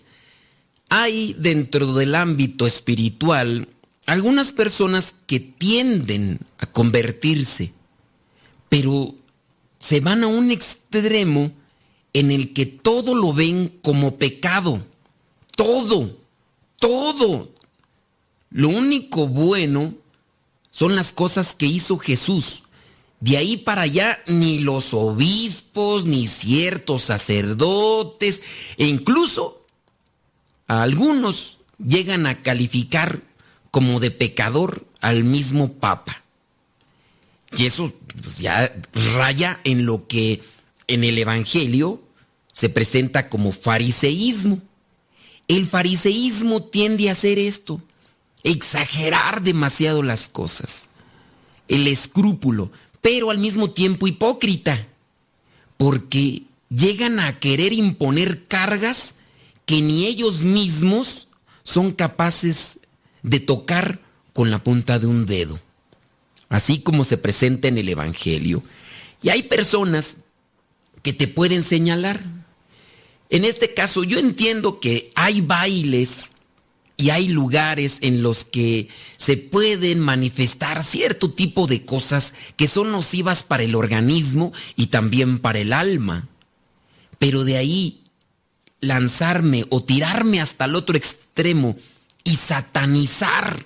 hay dentro del ámbito espiritual algunas personas que tienden a convertirse, pero se van a un extremo en el que todo lo ven como pecado. Todo, todo. Lo único bueno son las cosas que hizo Jesús. De ahí para allá ni los obispos, ni ciertos sacerdotes, e incluso a algunos llegan a calificar como de pecador al mismo Papa. Y eso pues, ya raya en lo que en el Evangelio se presenta como fariseísmo. El fariseísmo tiende a hacer esto, exagerar demasiado las cosas, el escrúpulo, pero al mismo tiempo hipócrita, porque llegan a querer imponer cargas que ni ellos mismos son capaces de tocar con la punta de un dedo, así como se presenta en el Evangelio. Y hay personas que te pueden señalar. En este caso, yo entiendo que hay bailes y hay lugares en los que se pueden manifestar cierto tipo de cosas que son nocivas para el organismo y también para el alma. Pero de ahí lanzarme o tirarme hasta el otro extremo y satanizar,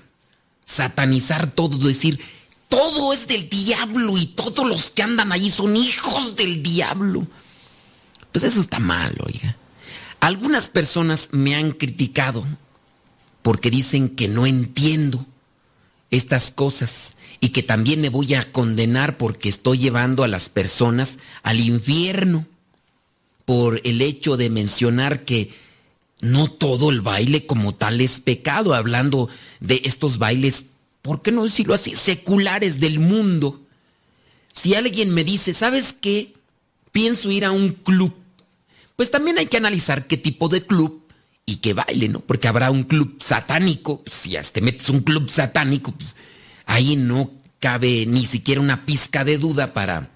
satanizar todo, decir, todo es del diablo y todos los que andan ahí son hijos del diablo. Pues eso está mal, oiga. Algunas personas me han criticado porque dicen que no entiendo estas cosas y que también me voy a condenar porque estoy llevando a las personas al infierno por el hecho de mencionar que no todo el baile como tal es pecado, hablando de estos bailes, ¿por qué no decirlo así? Seculares del mundo. Si alguien me dice, ¿sabes qué? Pienso ir a un club. Pues también hay que analizar qué tipo de club y qué baile, ¿no? Porque habrá un club satánico. Si ya te metes un club satánico, pues ahí no cabe ni siquiera una pizca de duda para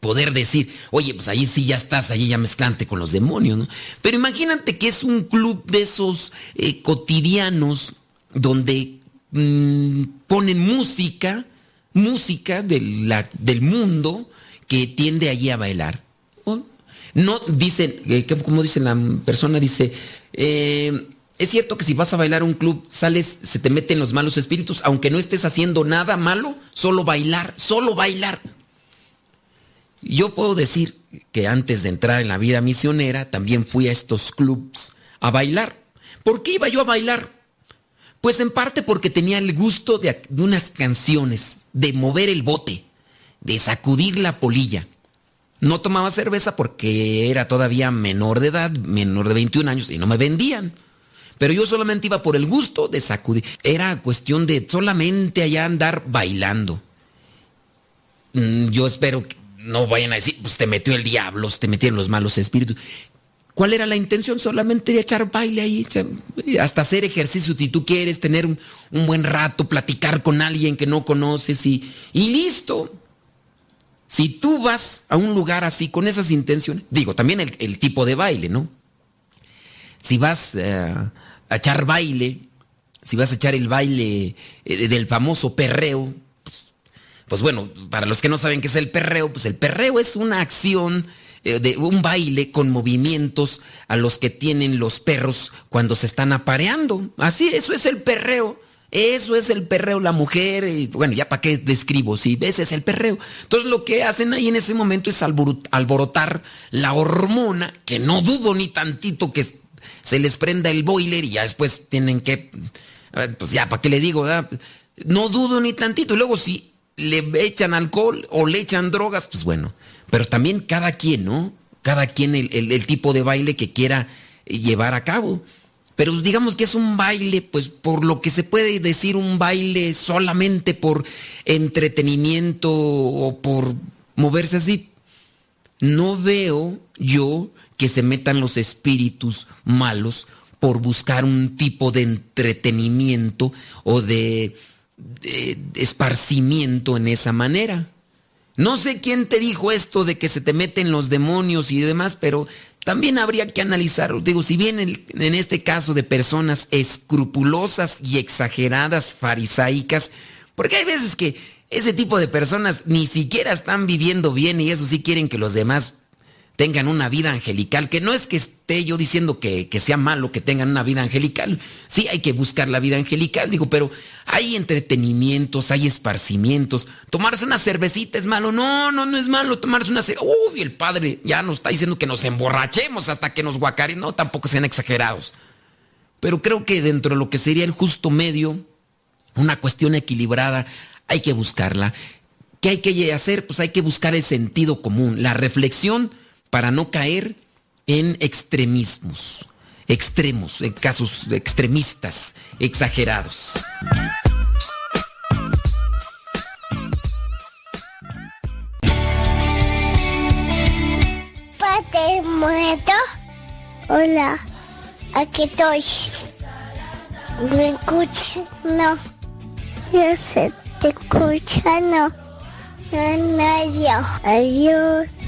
poder decir, oye, pues ahí sí ya estás, ahí ya mezclante con los demonios, ¿no? Pero imagínate que es un club de esos eh, cotidianos donde mm, ponen música, música del mundo que tiende allí a bailar. Dicen, eh, como dice la persona, dice, eh, es cierto que si vas a bailar un club, sales, se te meten los malos espíritus, aunque no estés haciendo nada malo, solo bailar, solo bailar. Yo puedo decir que antes de entrar en la vida misionera también fui a estos clubs a bailar. ¿Por qué iba yo a bailar? Pues en parte porque tenía el gusto de, unas canciones, de mover el bote, de sacudir la polilla. No tomaba cerveza porque era todavía menor de edad, menor de 21 años, y no me vendían. Pero yo solamente iba por el gusto de sacudir. Era cuestión de solamente allá andar bailando. Mm, yo espero que no vayan a decir, pues te metió el diablo, te metieron los malos espíritus. ¿Cuál era la intención? Solamente de echar baile ahí, hasta hacer ejercicio si tú quieres, tener un, buen rato, platicar con alguien que no conoces y, y, listo. Si tú vas a un lugar así con esas intenciones, digo, también el, tipo de baile, ¿no? Si vas eh, a echar baile, si vas a echar el baile eh, del famoso perreo, pues bueno, para los que no saben qué es el perreo, pues el perreo es una acción eh, de un baile con movimientos a los que tienen los perros cuando se están apareando. Así, eso es el perreo. Eso es el perreo, la mujer, y bueno, ya para qué describo, si ves, es el perreo. Entonces lo que hacen ahí en ese momento es alborotar la hormona, que no dudo ni tantito que se les prenda el boiler y ya después tienen que, pues ya, ¿para qué le digo? No dudo ni tantito. Y luego si le echan alcohol o le echan drogas, pues bueno. Pero también cada quien, ¿no? Cada quien el, tipo de baile que quiera llevar a cabo. Pero digamos que es un baile, pues por lo que se puede decir un baile solamente por entretenimiento o por moverse así. No veo yo que se metan los espíritus malos por buscar un tipo de entretenimiento o de, de esparcimiento en esa manera. No sé quién te dijo esto de que se te meten los demonios y demás, pero también habría que analizarlo. Digo, si bien en, en este caso de personas escrupulosas y exageradas, farisaicas, porque hay veces que ese tipo de personas ni siquiera están viviendo bien y eso sí quieren que los demás tengan una vida angelical, que no es que esté yo diciendo que, que, sea malo que tengan una vida angelical, sí hay que buscar la vida angelical, digo, pero hay entretenimientos, hay esparcimientos, tomarse una cervecita es malo, no, no, no es malo tomarse una cervecita, uy, el padre ya nos está diciendo que nos emborrachemos hasta que nos guacaren, no, tampoco sean exagerados, pero creo que dentro de lo que sería el justo medio, una cuestión equilibrada, hay que buscarla. ¿Qué hay que hacer? Pues hay que buscar el sentido común, la reflexión para no caer en extremismos, extremos, en casos extremistas, exagerados. Padre muerto. Hola, aquí estoy. ¿Me escuchas? No. Yo sé, te escucha, no. No, no, yo. Adiós.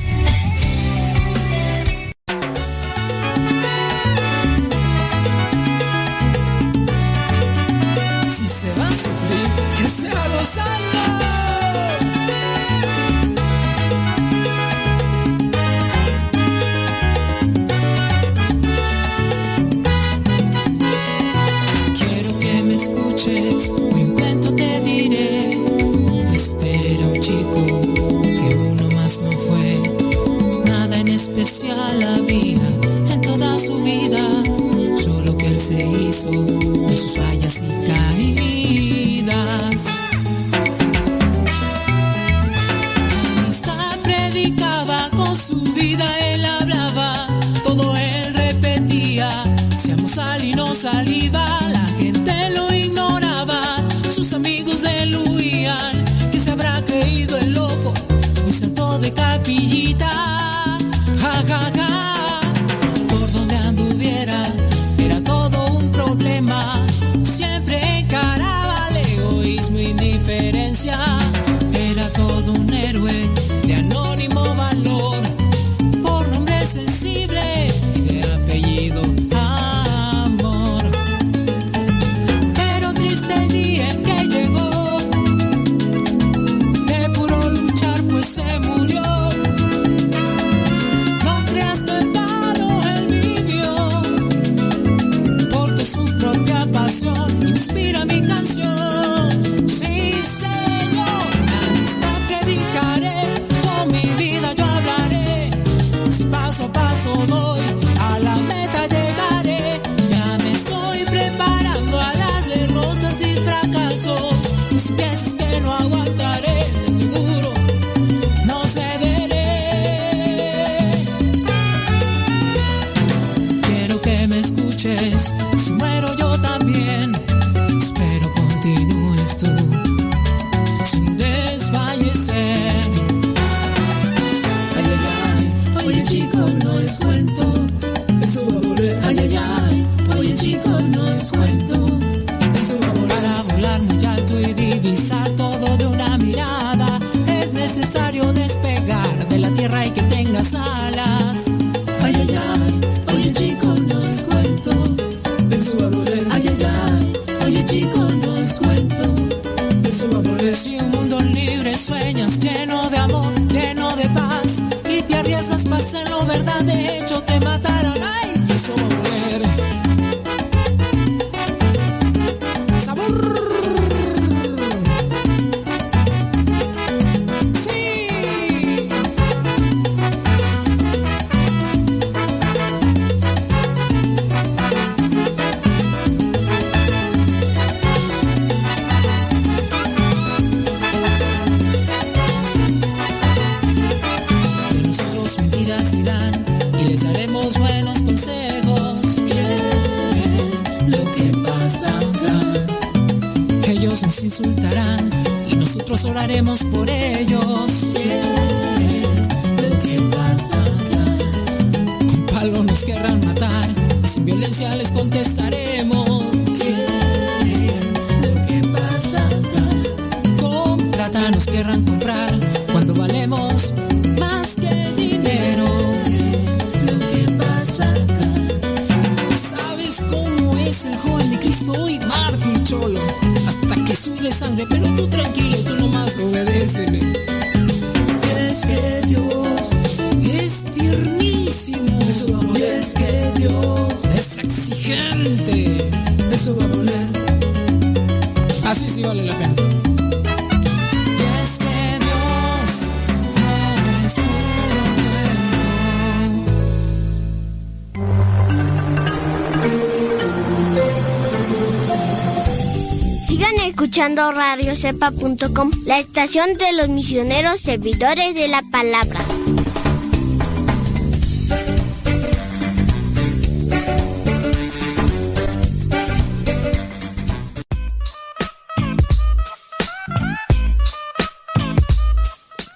radiocepa.com, la estación de los misioneros servidores de la palabra.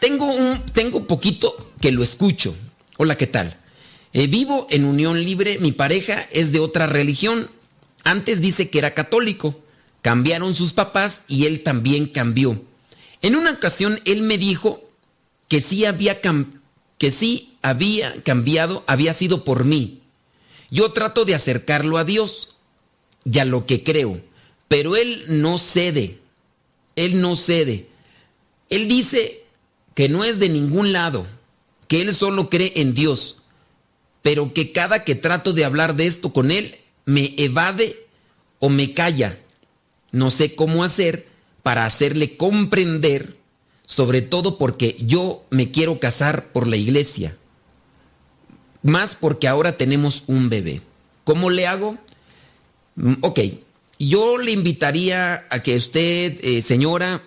Tengo un, tengo poquito que lo escucho. Hola, ¿qué tal? Eh, vivo en unión libre, mi pareja es de otra religión. Antes dice que era católico. Cambiaron sus papás y él también cambió. En una ocasión él me dijo que sí había que sí había cambiado, había sido por mí. Yo trato de acercarlo a Dios y a lo que creo, pero él no cede. Él no cede. Él dice que no es de ningún lado, que él solo cree en Dios, pero que cada que trato de hablar de esto con él, me evade o me calla. No sé cómo hacer para hacerle comprender, sobre todo porque yo me quiero casar por la iglesia, más porque ahora tenemos un bebé. ¿Cómo le hago? Mm, Ok, yo le invitaría a que usted, eh, señora,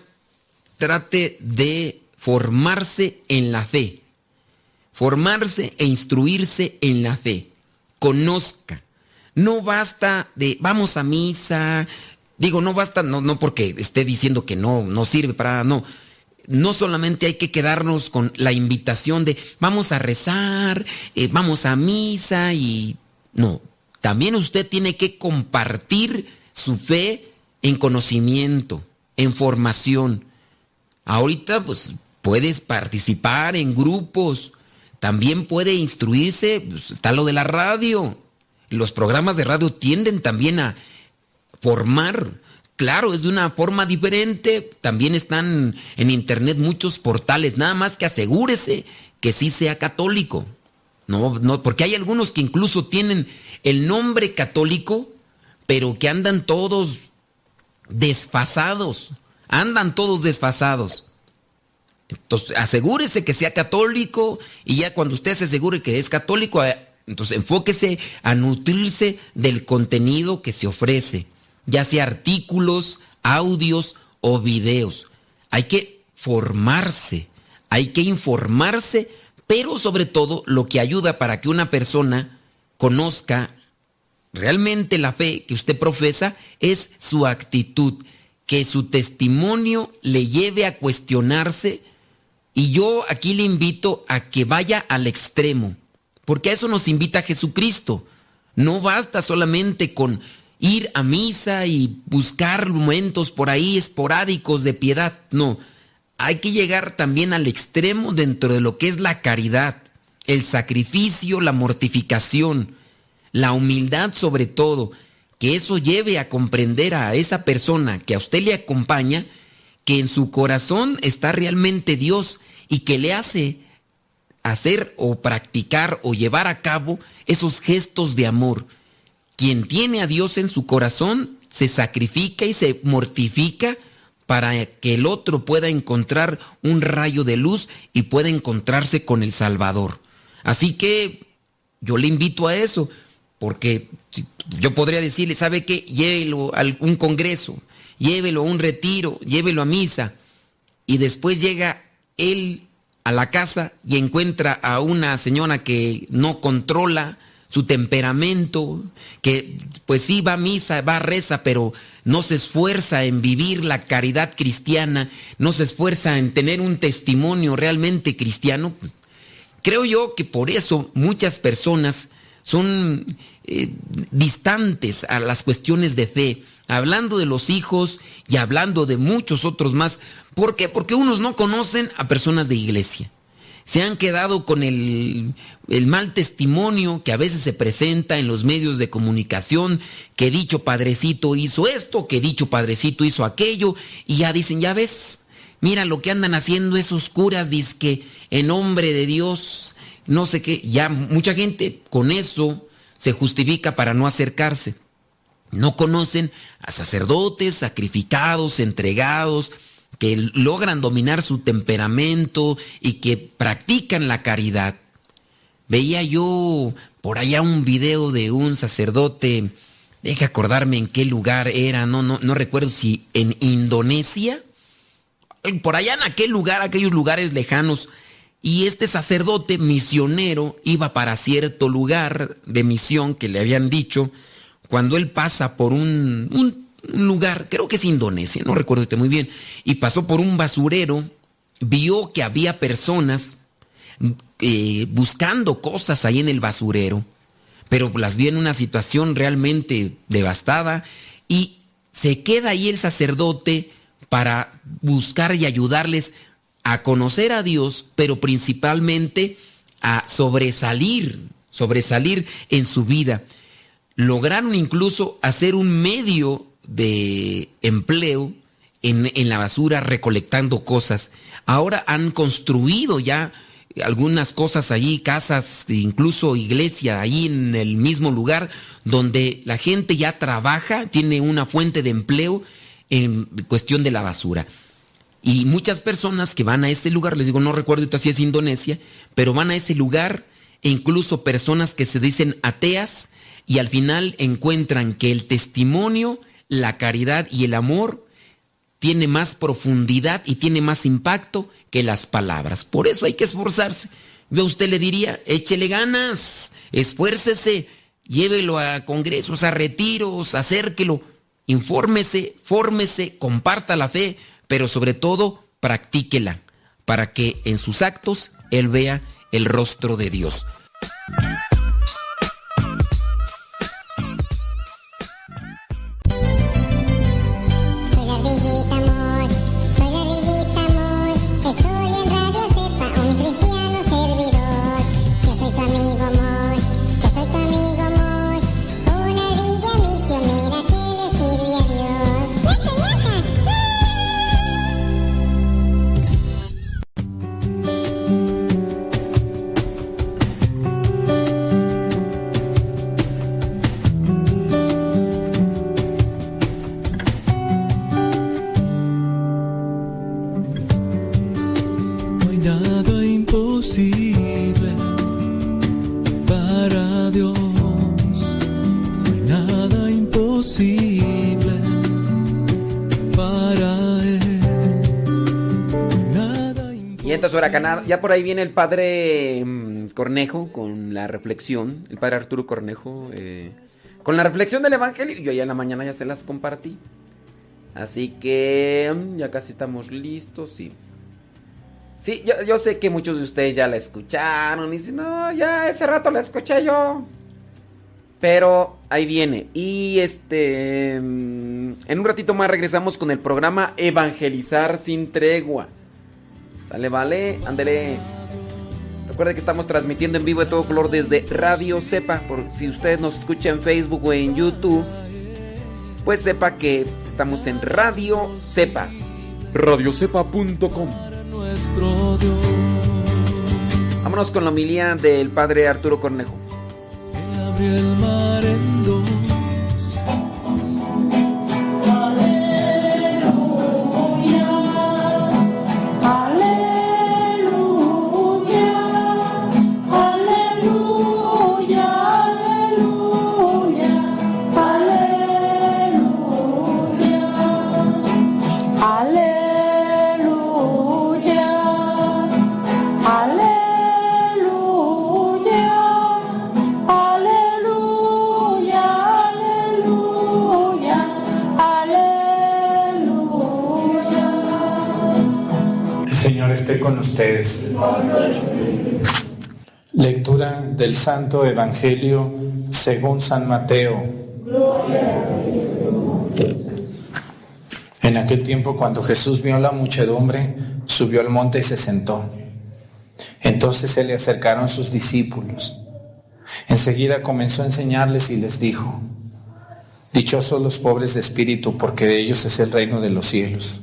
trate de formarse en la fe. Formarse e instruirse en la fe. Conozca. No basta de vamos a misa. Digo, no basta, no, no porque esté diciendo que no, no sirve para. No. No solamente hay que quedarnos con la invitación de vamos a rezar, eh, vamos a misa y. No. También usted tiene que compartir su fe en conocimiento, en formación. Ahorita, pues, puedes participar en grupos. También puede instruirse, pues, está lo de la radio. Los programas de radio tienden también a formar. Claro, es de una forma diferente. También están en internet muchos portales. Nada más que asegúrese que sí sea católico. No, no, porque hay algunos que incluso tienen el nombre católico, pero que andan todos desfasados. Andan todos desfasados. Entonces, asegúrese que sea católico y ya cuando usted se asegure que es católico, eh, entonces enfóquese a nutrirse del contenido que se ofrece, ya sea artículos, audios o videos. Hay que formarse, hay que informarse, pero sobre todo lo que ayuda para que una persona conozca realmente la fe que usted profesa es su actitud, que su testimonio le lleve a cuestionarse y yo aquí le invito a que vaya al extremo, porque a eso nos invita Jesucristo. No basta solamente con ir a misa y buscar momentos por ahí esporádicos de piedad, no. Hay que llegar también al extremo dentro de lo que es la caridad, el sacrificio, la mortificación, la humildad sobre todo, que eso lleve a comprender a esa persona que a usted le acompaña, que en su corazón está realmente Dios y que le hace hacer o practicar o llevar a cabo esos gestos de amor. Quien tiene a Dios en su corazón se sacrifica y se mortifica para que el otro pueda encontrar un rayo de luz y pueda encontrarse con el Salvador. Así que yo le invito a eso, porque yo podría decirle, ¿sabe qué? Llévelo a un congreso, llévelo a un retiro, llévelo a misa, y después llega él a la casa y encuentra a una señora que no controla su temperamento, que pues sí va a misa, va a reza, pero no se esfuerza en vivir la caridad cristiana, no se esfuerza en tener un testimonio realmente cristiano, pues, creo yo que por eso muchas personas son eh, distantes a las cuestiones de fe, hablando de los hijos y hablando de muchos otros más. ¿Por qué? Porque unos no conocen a personas de iglesia. Se han quedado con el, mal testimonio que a veces se presenta en los medios de comunicación, que dicho padrecito hizo esto, que dicho padrecito hizo aquello, y ya dicen, ya ves, mira lo que andan haciendo esos curas, que en nombre de Dios, no sé qué, ya mucha gente con eso se justifica para no acercarse. No conocen a sacerdotes sacrificados, entregados, que logran dominar su temperamento y que practican la caridad. Veía yo por allá un video de un sacerdote, deja acordarme en qué lugar era, no, no, no recuerdo si en Indonesia, por allá en aquel lugar, aquellos lugares lejanos, y este sacerdote misionero iba para cierto lugar de misión que le habían dicho, cuando él pasa por un, un un lugar, creo que es Indonesia, no recuerdo muy bien, y pasó por un basurero, vio que había personas eh, buscando cosas ahí en el basurero, pero las vio en una situación realmente devastada y se queda ahí el sacerdote para buscar y ayudarles a conocer a Dios, pero principalmente a sobresalir, sobresalir en su vida. Lograron incluso hacer un medio de empleo en, en, la basura recolectando cosas. Ahora han construido ya algunas cosas allí, casas, incluso iglesia, allí en el mismo lugar donde la gente ya trabaja, tiene una fuente de empleo en cuestión de la basura. Y muchas personas que van a ese lugar, les digo, no recuerdo si es Indonesia, pero van a ese lugar e incluso personas que se dicen ateas y al final encuentran que el testimonio la caridad y el amor tiene más profundidad y tiene más impacto que las palabras. Por eso hay que esforzarse. Yo a usted le diría, échele ganas, esfuércese, llévelo a congresos, a retiros, acérquelo, infórmese, fórmese, comparta la fe, pero sobre todo practíquela para que en sus actos él vea el rostro de Dios. Ya por ahí viene el padre mm, Cornejo con la reflexión, el padre Arturo Cornejo, eh, con la reflexión del Evangelio. Yo ya en la mañana ya se las compartí. Así que mm, ya casi estamos listos, sí. Sí, yo, sé que muchos de ustedes ya la escucharon y dicen, no, ya ese rato la escuché yo. Pero ahí viene. Y este. Mm, en un ratito más regresamos con el programa Evangelizar sin tregua. Sale, vale, ándele. Recuerde que estamos transmitiendo en vivo de todo color desde Radio Cepa. Por si ustedes nos escuchan en Facebook o en YouTube, pues sepa que estamos en Radio Cepa. Radiocepa.com. Vámonos con la homilía del padre Arturo Cornejo. con Lectura del Santo Evangelio según San Mateo. En aquel tiempo cuando Jesús vio la muchedumbre, subió al monte y se sentó. Entonces se le acercaron sus discípulos. Enseguida comenzó a enseñarles y les dijo, Dichosos los pobres de espíritu, porque de ellos es el reino de los cielos.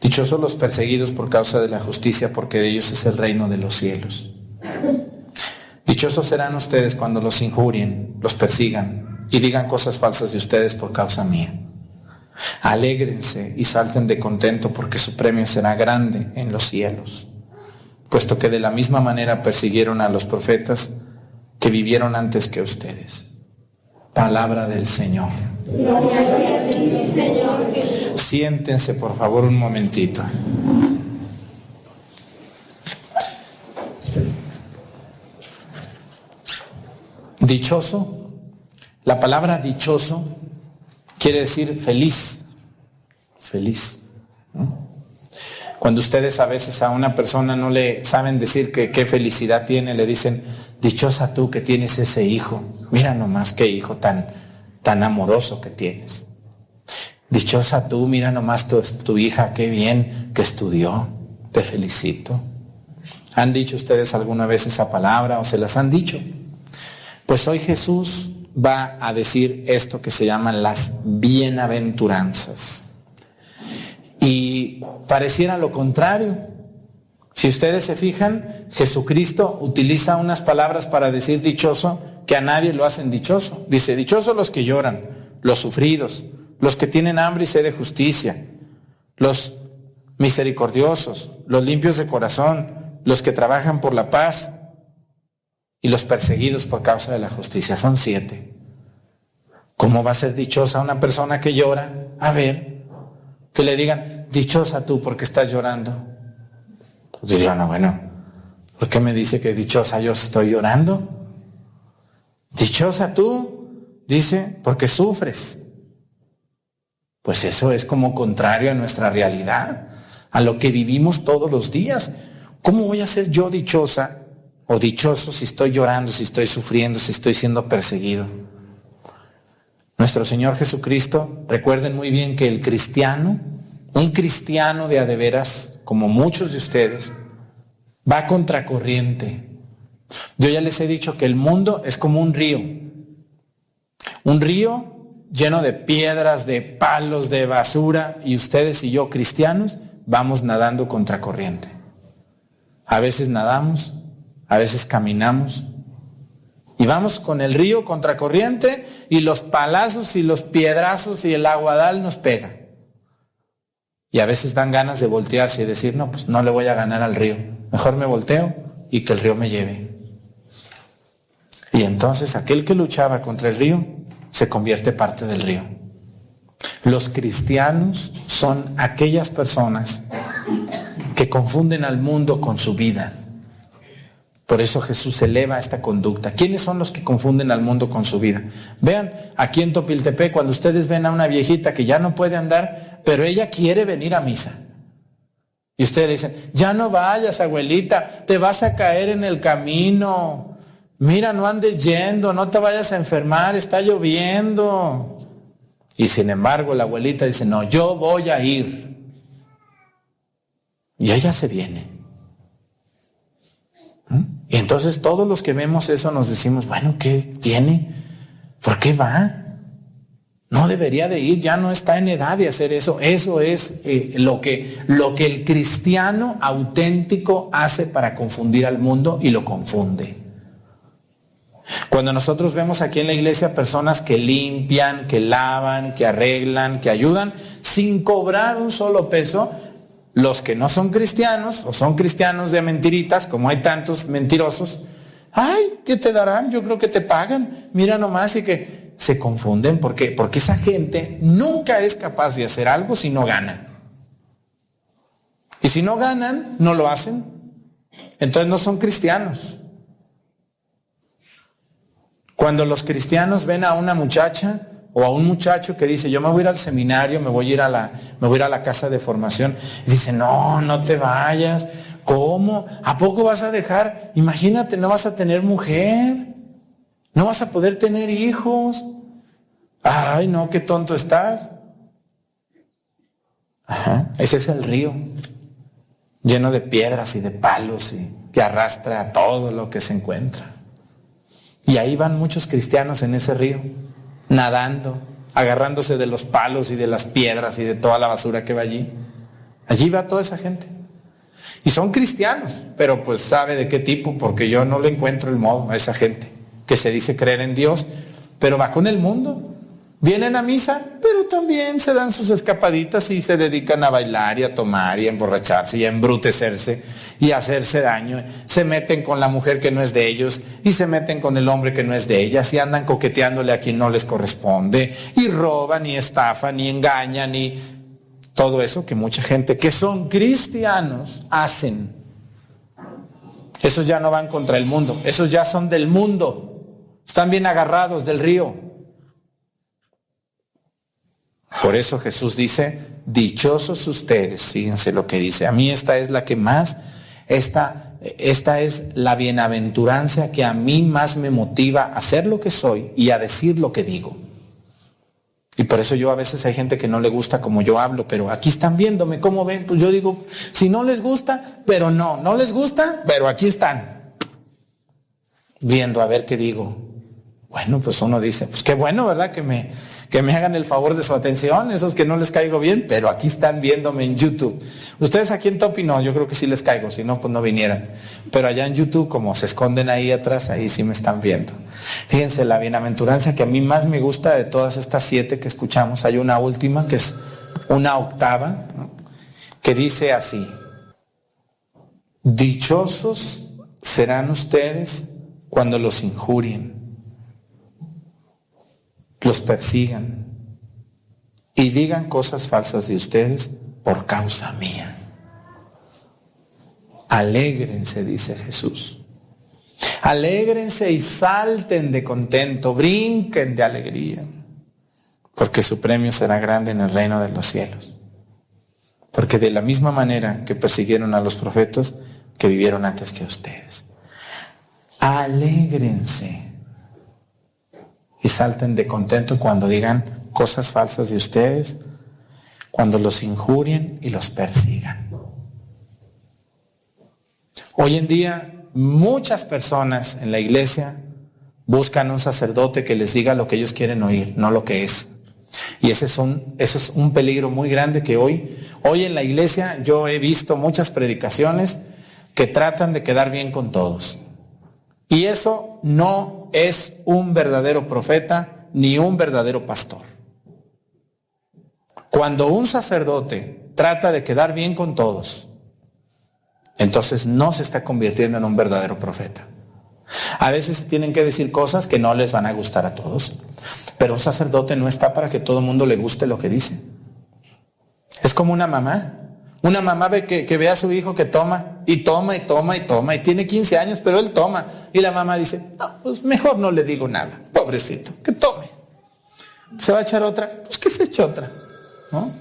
Dichosos los perseguidos por causa de la justicia, porque de ellos es el reino de los cielos. Dichosos serán ustedes cuando los injurien, los persigan y digan cosas falsas de ustedes por causa mía. Alégrense y salten de contento porque su premio será grande en los cielos, puesto que de la misma manera persiguieron a los profetas que vivieron antes que ustedes. Palabra del Señor. Siéntense por favor un momentito. Dichoso, la palabra dichoso quiere decir feliz, feliz. Cuando ustedes a veces a una persona no le saben decir que qué felicidad tiene, le dicen, dichosa tú que tienes ese hijo, mira nomás qué hijo tan, tan amoroso que tienes. Dichosa tú, mira nomás tu, hija, qué bien que estudió, te felicito. ¿Han dicho ustedes alguna vez esa palabra o se las han dicho? Pues hoy Jesús va a decir esto que se llaman las bienaventuranzas. Y pareciera lo contrario. Si ustedes se fijan, Jesucristo utiliza unas palabras para decir dichoso que a nadie lo hacen dichoso. Dice, dichosos los que lloran, los sufridos, los que tienen hambre y sed de justicia, los misericordiosos, los limpios de corazón, los que trabajan por la paz, y los perseguidos por causa de la justicia. Son siete. ¿Cómo va a ser dichosa una persona que llora? A ver, que le digan, dichosa tú porque estás llorando. Pues diría, no, bueno, ¿por qué me dice que dichosa yo estoy llorando? Dichosa tú, dice, porque sufres. Pues eso es como contrario a nuestra realidad, a lo que vivimos todos los días. ¿Cómo voy a ser yo dichosa o dichoso si estoy llorando, si estoy sufriendo, si estoy siendo perseguido. Nuestro Señor Jesucristo, recuerden muy bien que el cristiano, un cristiano de adeveras, como muchos de ustedes, va contracorriente. Yo ya les he dicho que el mundo es como un río. Un río lleno de piedras, de palos, de basura, y ustedes y yo, cristianos, vamos nadando contracorriente. A veces nadamos, a veces caminamos y vamos con el río contracorriente y los palazos y los piedrazos y el aguadal nos pega. Y a veces dan ganas de voltearse y decir, no, pues no le voy a ganar al río. Mejor me volteo y que el río me lleve. Y entonces aquel que luchaba contra el río se convierte parte del río. Los cristianos son aquellas personas que confunden al mundo con su vida por eso Jesús eleva esta conducta. ¿Quiénes son los que confunden al mundo con su vida? Vean, aquí en Topiltepec, cuando ustedes ven a una viejita que ya no puede andar, pero ella quiere venir a misa. Y ustedes dicen, ya no vayas, abuelita, te vas a caer en el camino. Mira, no andes yendo, no te vayas a enfermar, está lloviendo. Y sin embargo, la abuelita dice, no, yo voy a ir. Y ella se viene. Y entonces todos los que vemos eso nos decimos, bueno, ¿qué tiene? ¿Por qué va? No debería de ir, ya no está en edad de hacer eso. Eso es eh, lo, que, lo que el cristiano auténtico hace para confundir al mundo y lo confunde. Cuando nosotros vemos aquí en la iglesia personas que limpian, que lavan, que arreglan, que ayudan, sin cobrar un solo peso, los que no son cristianos o son cristianos de mentiritas, como hay tantos mentirosos, Ay, ¿qué te darán? Yo creo que te pagan. Mira nomás y que se confunden porque porque esa gente nunca es capaz de hacer algo si no gana. Y si no ganan, no lo hacen. Entonces no son cristianos. Cuando los cristianos ven a una muchacha o a un muchacho que dice, yo me voy a ir al seminario, me voy a ir a la, me voy a ir a la casa de formación, y dice, no, no te vayas. ¿Cómo? ¿A poco vas a dejar? Imagínate, no vas a tener mujer, no vas a poder tener hijos. Ay, no, qué tonto estás. Ajá, ese es el río, lleno de piedras y de palos y que arrastra a todo lo que se encuentra. Y ahí van muchos cristianos en ese río, nadando, agarrándose de los palos y de las piedras y de toda la basura que va allí. Allí va toda esa gente. Y son cristianos, pero pues sabe de qué tipo, porque yo no le encuentro el modo a esa gente que se dice creer en Dios, pero va con el mundo. Vienen a misa, pero también se dan sus escapaditas y se dedican a bailar y a tomar y a emborracharse y a embrutecerse y a hacerse daño. Se meten con la mujer que no es de ellos y se meten con el hombre que no es de ellas y andan coqueteándole a quien no les corresponde y roban y estafan y engañan y todo eso que mucha gente que son cristianos hacen. Esos ya no van contra el mundo, esos ya son del mundo. Están bien agarrados del río. Por eso Jesús dice, dichosos ustedes, fíjense lo que dice. A mí esta es la que más, esta, esta es la bienaventuranza que a mí más me motiva a ser lo que soy y a decir lo que digo. Y por eso yo a veces hay gente que no le gusta como yo hablo, pero aquí están viéndome, ¿cómo ven? Pues yo digo, si no les gusta, pero no, no les gusta, pero aquí están. Viendo a ver qué digo. Bueno, pues uno dice, pues qué bueno, ¿verdad? Que me, que me hagan el favor de su atención, esos que no les caigo bien, pero aquí están viéndome en YouTube. Ustedes aquí en Topi no, yo creo que sí les caigo, si no, pues no vinieran. Pero allá en YouTube, como se esconden ahí atrás, ahí sí me están viendo. Fíjense, la bienaventuranza que a mí más me gusta de todas estas siete que escuchamos, hay una última que es una octava, que dice así, dichosos serán ustedes cuando los injurien los persigan y digan cosas falsas de ustedes por causa mía. Alégrense, dice Jesús. Alégrense y salten de contento, brinquen de alegría, porque su premio será grande en el reino de los cielos. Porque de la misma manera que persiguieron a los profetas que vivieron antes que ustedes. Alégrense y salten de contento cuando digan cosas falsas de ustedes, cuando los injurien y los persigan. Hoy en día muchas personas en la iglesia buscan un sacerdote que les diga lo que ellos quieren oír, no lo que es. Y ese es un, eso es un peligro muy grande que hoy, hoy en la iglesia yo he visto muchas predicaciones que tratan de quedar bien con todos. Y eso no es un verdadero profeta ni un verdadero pastor. Cuando un sacerdote trata de quedar bien con todos, entonces no se está convirtiendo en un verdadero profeta. A veces se tienen que decir cosas que no les van a gustar a todos, pero un sacerdote no está para que todo el mundo le guste lo que dice. Es como una mamá. Una mamá ve que, ve a su hijo que toma y toma y toma y toma y tiene 15 años, pero él toma. Y la mamá dice, no, pues mejor no le digo nada, pobrecito, que tome. ¿Se va a echar otra? Pues que se eche otra. ¿no?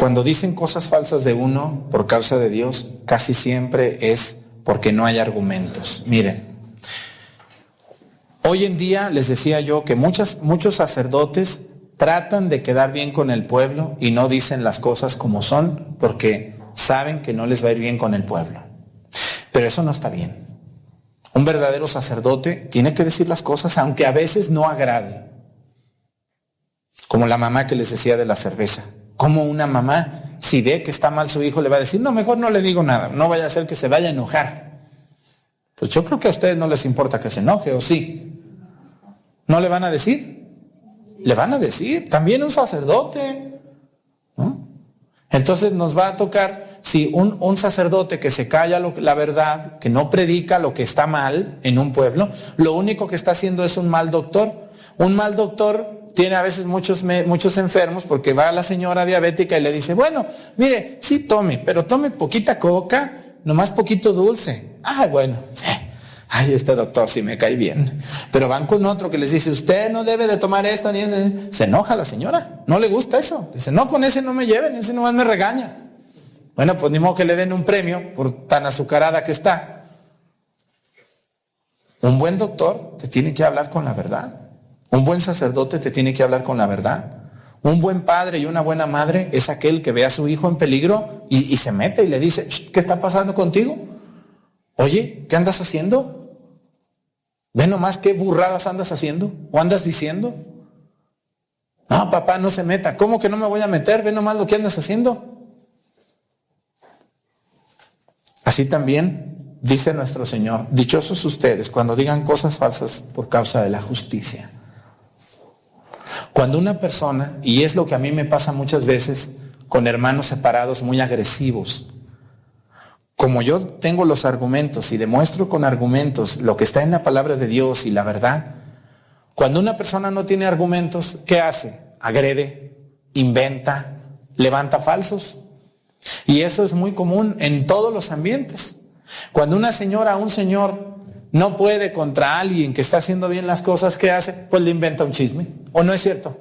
Cuando dicen cosas falsas de uno por causa de Dios, casi siempre es porque no hay argumentos. Miren, hoy en día les decía yo que muchos sacerdotes tratan de quedar bien con el pueblo y no dicen las cosas como son porque saben que no les va a ir bien con el pueblo. Pero eso no está bien. Un verdadero sacerdote tiene que decir las cosas aunque a veces no agrade. Como la mamá que les decía de la cerveza. Como una mamá, si ve que está mal su hijo, le va a decir, no, mejor no le digo nada, no vaya a ser que se vaya a enojar. Pues yo creo que a ustedes no les importa que se enoje, ¿o sí? ¿No le van a decir? Le van a decir, también un sacerdote. ¿no? Entonces nos va a tocar, si un, sacerdote que se calla la verdad, que no predica lo que está mal en un pueblo, lo único que está haciendo es un mal doctor. Un mal doctor tiene a veces muchos, muchos enfermos porque va a la señora diabética y le dice, bueno, mire, sí tome, pero tome poquita coca, nomás poquito dulce. Ah, bueno, sí. Ay, este doctor sí me cae bien. Pero van con otro que les dice, usted no debe de tomar esto ni. Se enoja la señora, no le gusta eso. Dice, no, con ese no me lleven, ese nomás me regaña. Bueno, pues ni modo que le den un premio por tan azucarada que está. Un buen doctor te tiene que hablar con la verdad. Un buen sacerdote te tiene que hablar con la verdad. Un buen padre y una buena madre es aquel que ve a su hijo en peligro y, se mete y le dice, "Sh, ¿qué está pasando contigo? Oye, ¿qué andas haciendo? Ve nomás qué burradas andas haciendo o andas diciendo. No, papá, no se meta. ¿Cómo que no me voy a meter? Ve nomás lo que andas haciendo. Así también dice nuestro Señor, dichosos ustedes cuando digan cosas falsas por causa de la justicia. Cuando una persona, y es lo que a mí me pasa muchas veces con hermanos separados muy agresivos, como yo tengo los argumentos y demuestro con argumentos lo que está en la palabra de Dios y la verdad, cuando una persona no tiene argumentos, ¿qué hace? Agrede, inventa, levanta falsos. Y eso es muy común en todos los ambientes. Cuando una señora o un señor no puede contra alguien que está haciendo bien las cosas, ¿qué hace? Pues le inventa un chisme. ¿O no es cierto?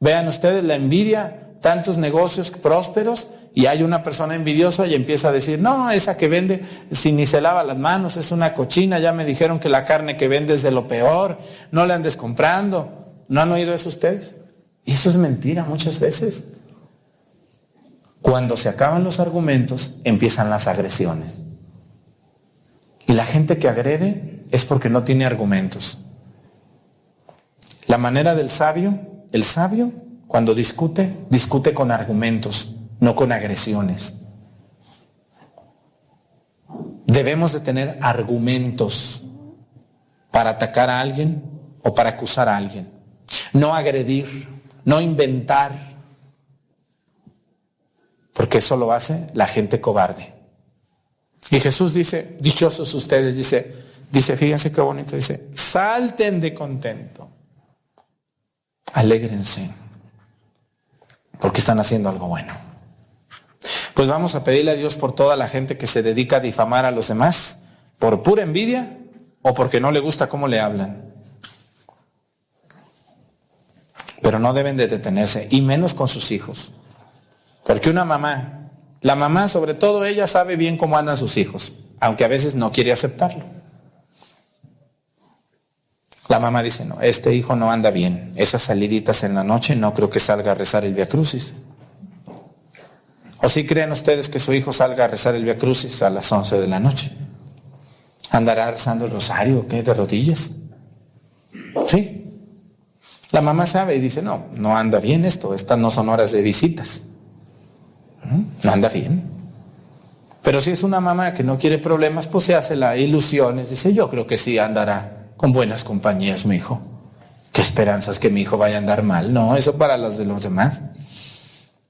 Vean ustedes la envidia, tantos negocios prósperos y hay una persona envidiosa y empieza a decir, no, esa que vende, si ni se lava las manos, es una cochina, ya me dijeron que la carne que vende es de lo peor, no la andes comprando. ¿No han oído eso ustedes? Y eso es mentira muchas veces. Cuando se acaban los argumentos, empiezan las agresiones. Y la gente que agrede es porque no tiene argumentos. La manera del sabio, el sabio, cuando discute, discute con argumentos, no con agresiones. Debemos de tener argumentos para atacar a alguien o para acusar a alguien. No agredir, no inventar, porque eso lo hace la gente cobarde. Y Jesús dice, dichosos ustedes, dice, dice, fíjense qué bonito, dice, salten de contento, alégrense, porque están haciendo algo bueno. Pues vamos a pedirle a Dios por toda la gente que se dedica a difamar a los demás, por pura envidia o porque no le gusta cómo le hablan. Pero no deben de detenerse, y menos con sus hijos. Porque una mamá, la mamá sobre todo ella sabe bien cómo andan sus hijos, aunque a veces no quiere aceptarlo. La mamá dice, no, este hijo no anda bien. Esas saliditas en la noche no creo que salga a rezar el Via Crucis. ¿O si creen ustedes que su hijo salga a rezar el Via Crucis a las 11 de la noche? ¿Andará rezando el rosario qué? ¿De rodillas? Sí. La mamá sabe y dice, no, no anda bien esto, estas no son horas de visitas. No anda bien. Pero si es una mamá que no quiere problemas, pues se hace la ilusiones. Dice, yo creo que sí andará con buenas compañías mi hijo. ¿Qué esperanzas que mi hijo vaya a andar mal? No, eso para las de los demás.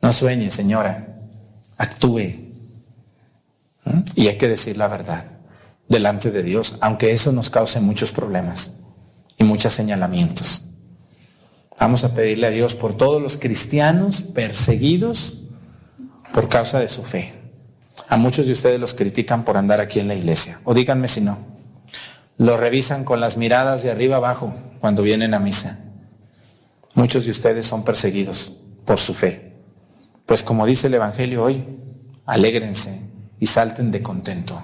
No sueñe, señora. Actúe. ¿Mm? Y hay que decir la verdad delante de Dios, aunque eso nos cause muchos problemas y muchos señalamientos. Vamos a pedirle a Dios por todos los cristianos perseguidos por causa de su fe. A muchos de ustedes los critican por andar aquí en la iglesia. O díganme si no. Lo revisan con las miradas de arriba abajo cuando vienen a misa. Muchos de ustedes son perseguidos por su fe. Pues como dice el Evangelio hoy, alégrense y salten de contento.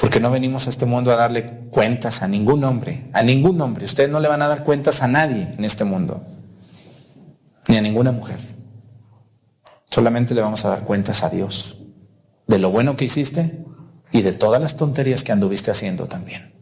Porque no venimos a este mundo a darle cuentas a ningún hombre, a ningún hombre. Ustedes no le van a dar cuentas a nadie en este mundo, ni a ninguna mujer. Solamente le vamos a dar cuentas a Dios de lo bueno que hiciste y de todas las tonterías que anduviste haciendo también.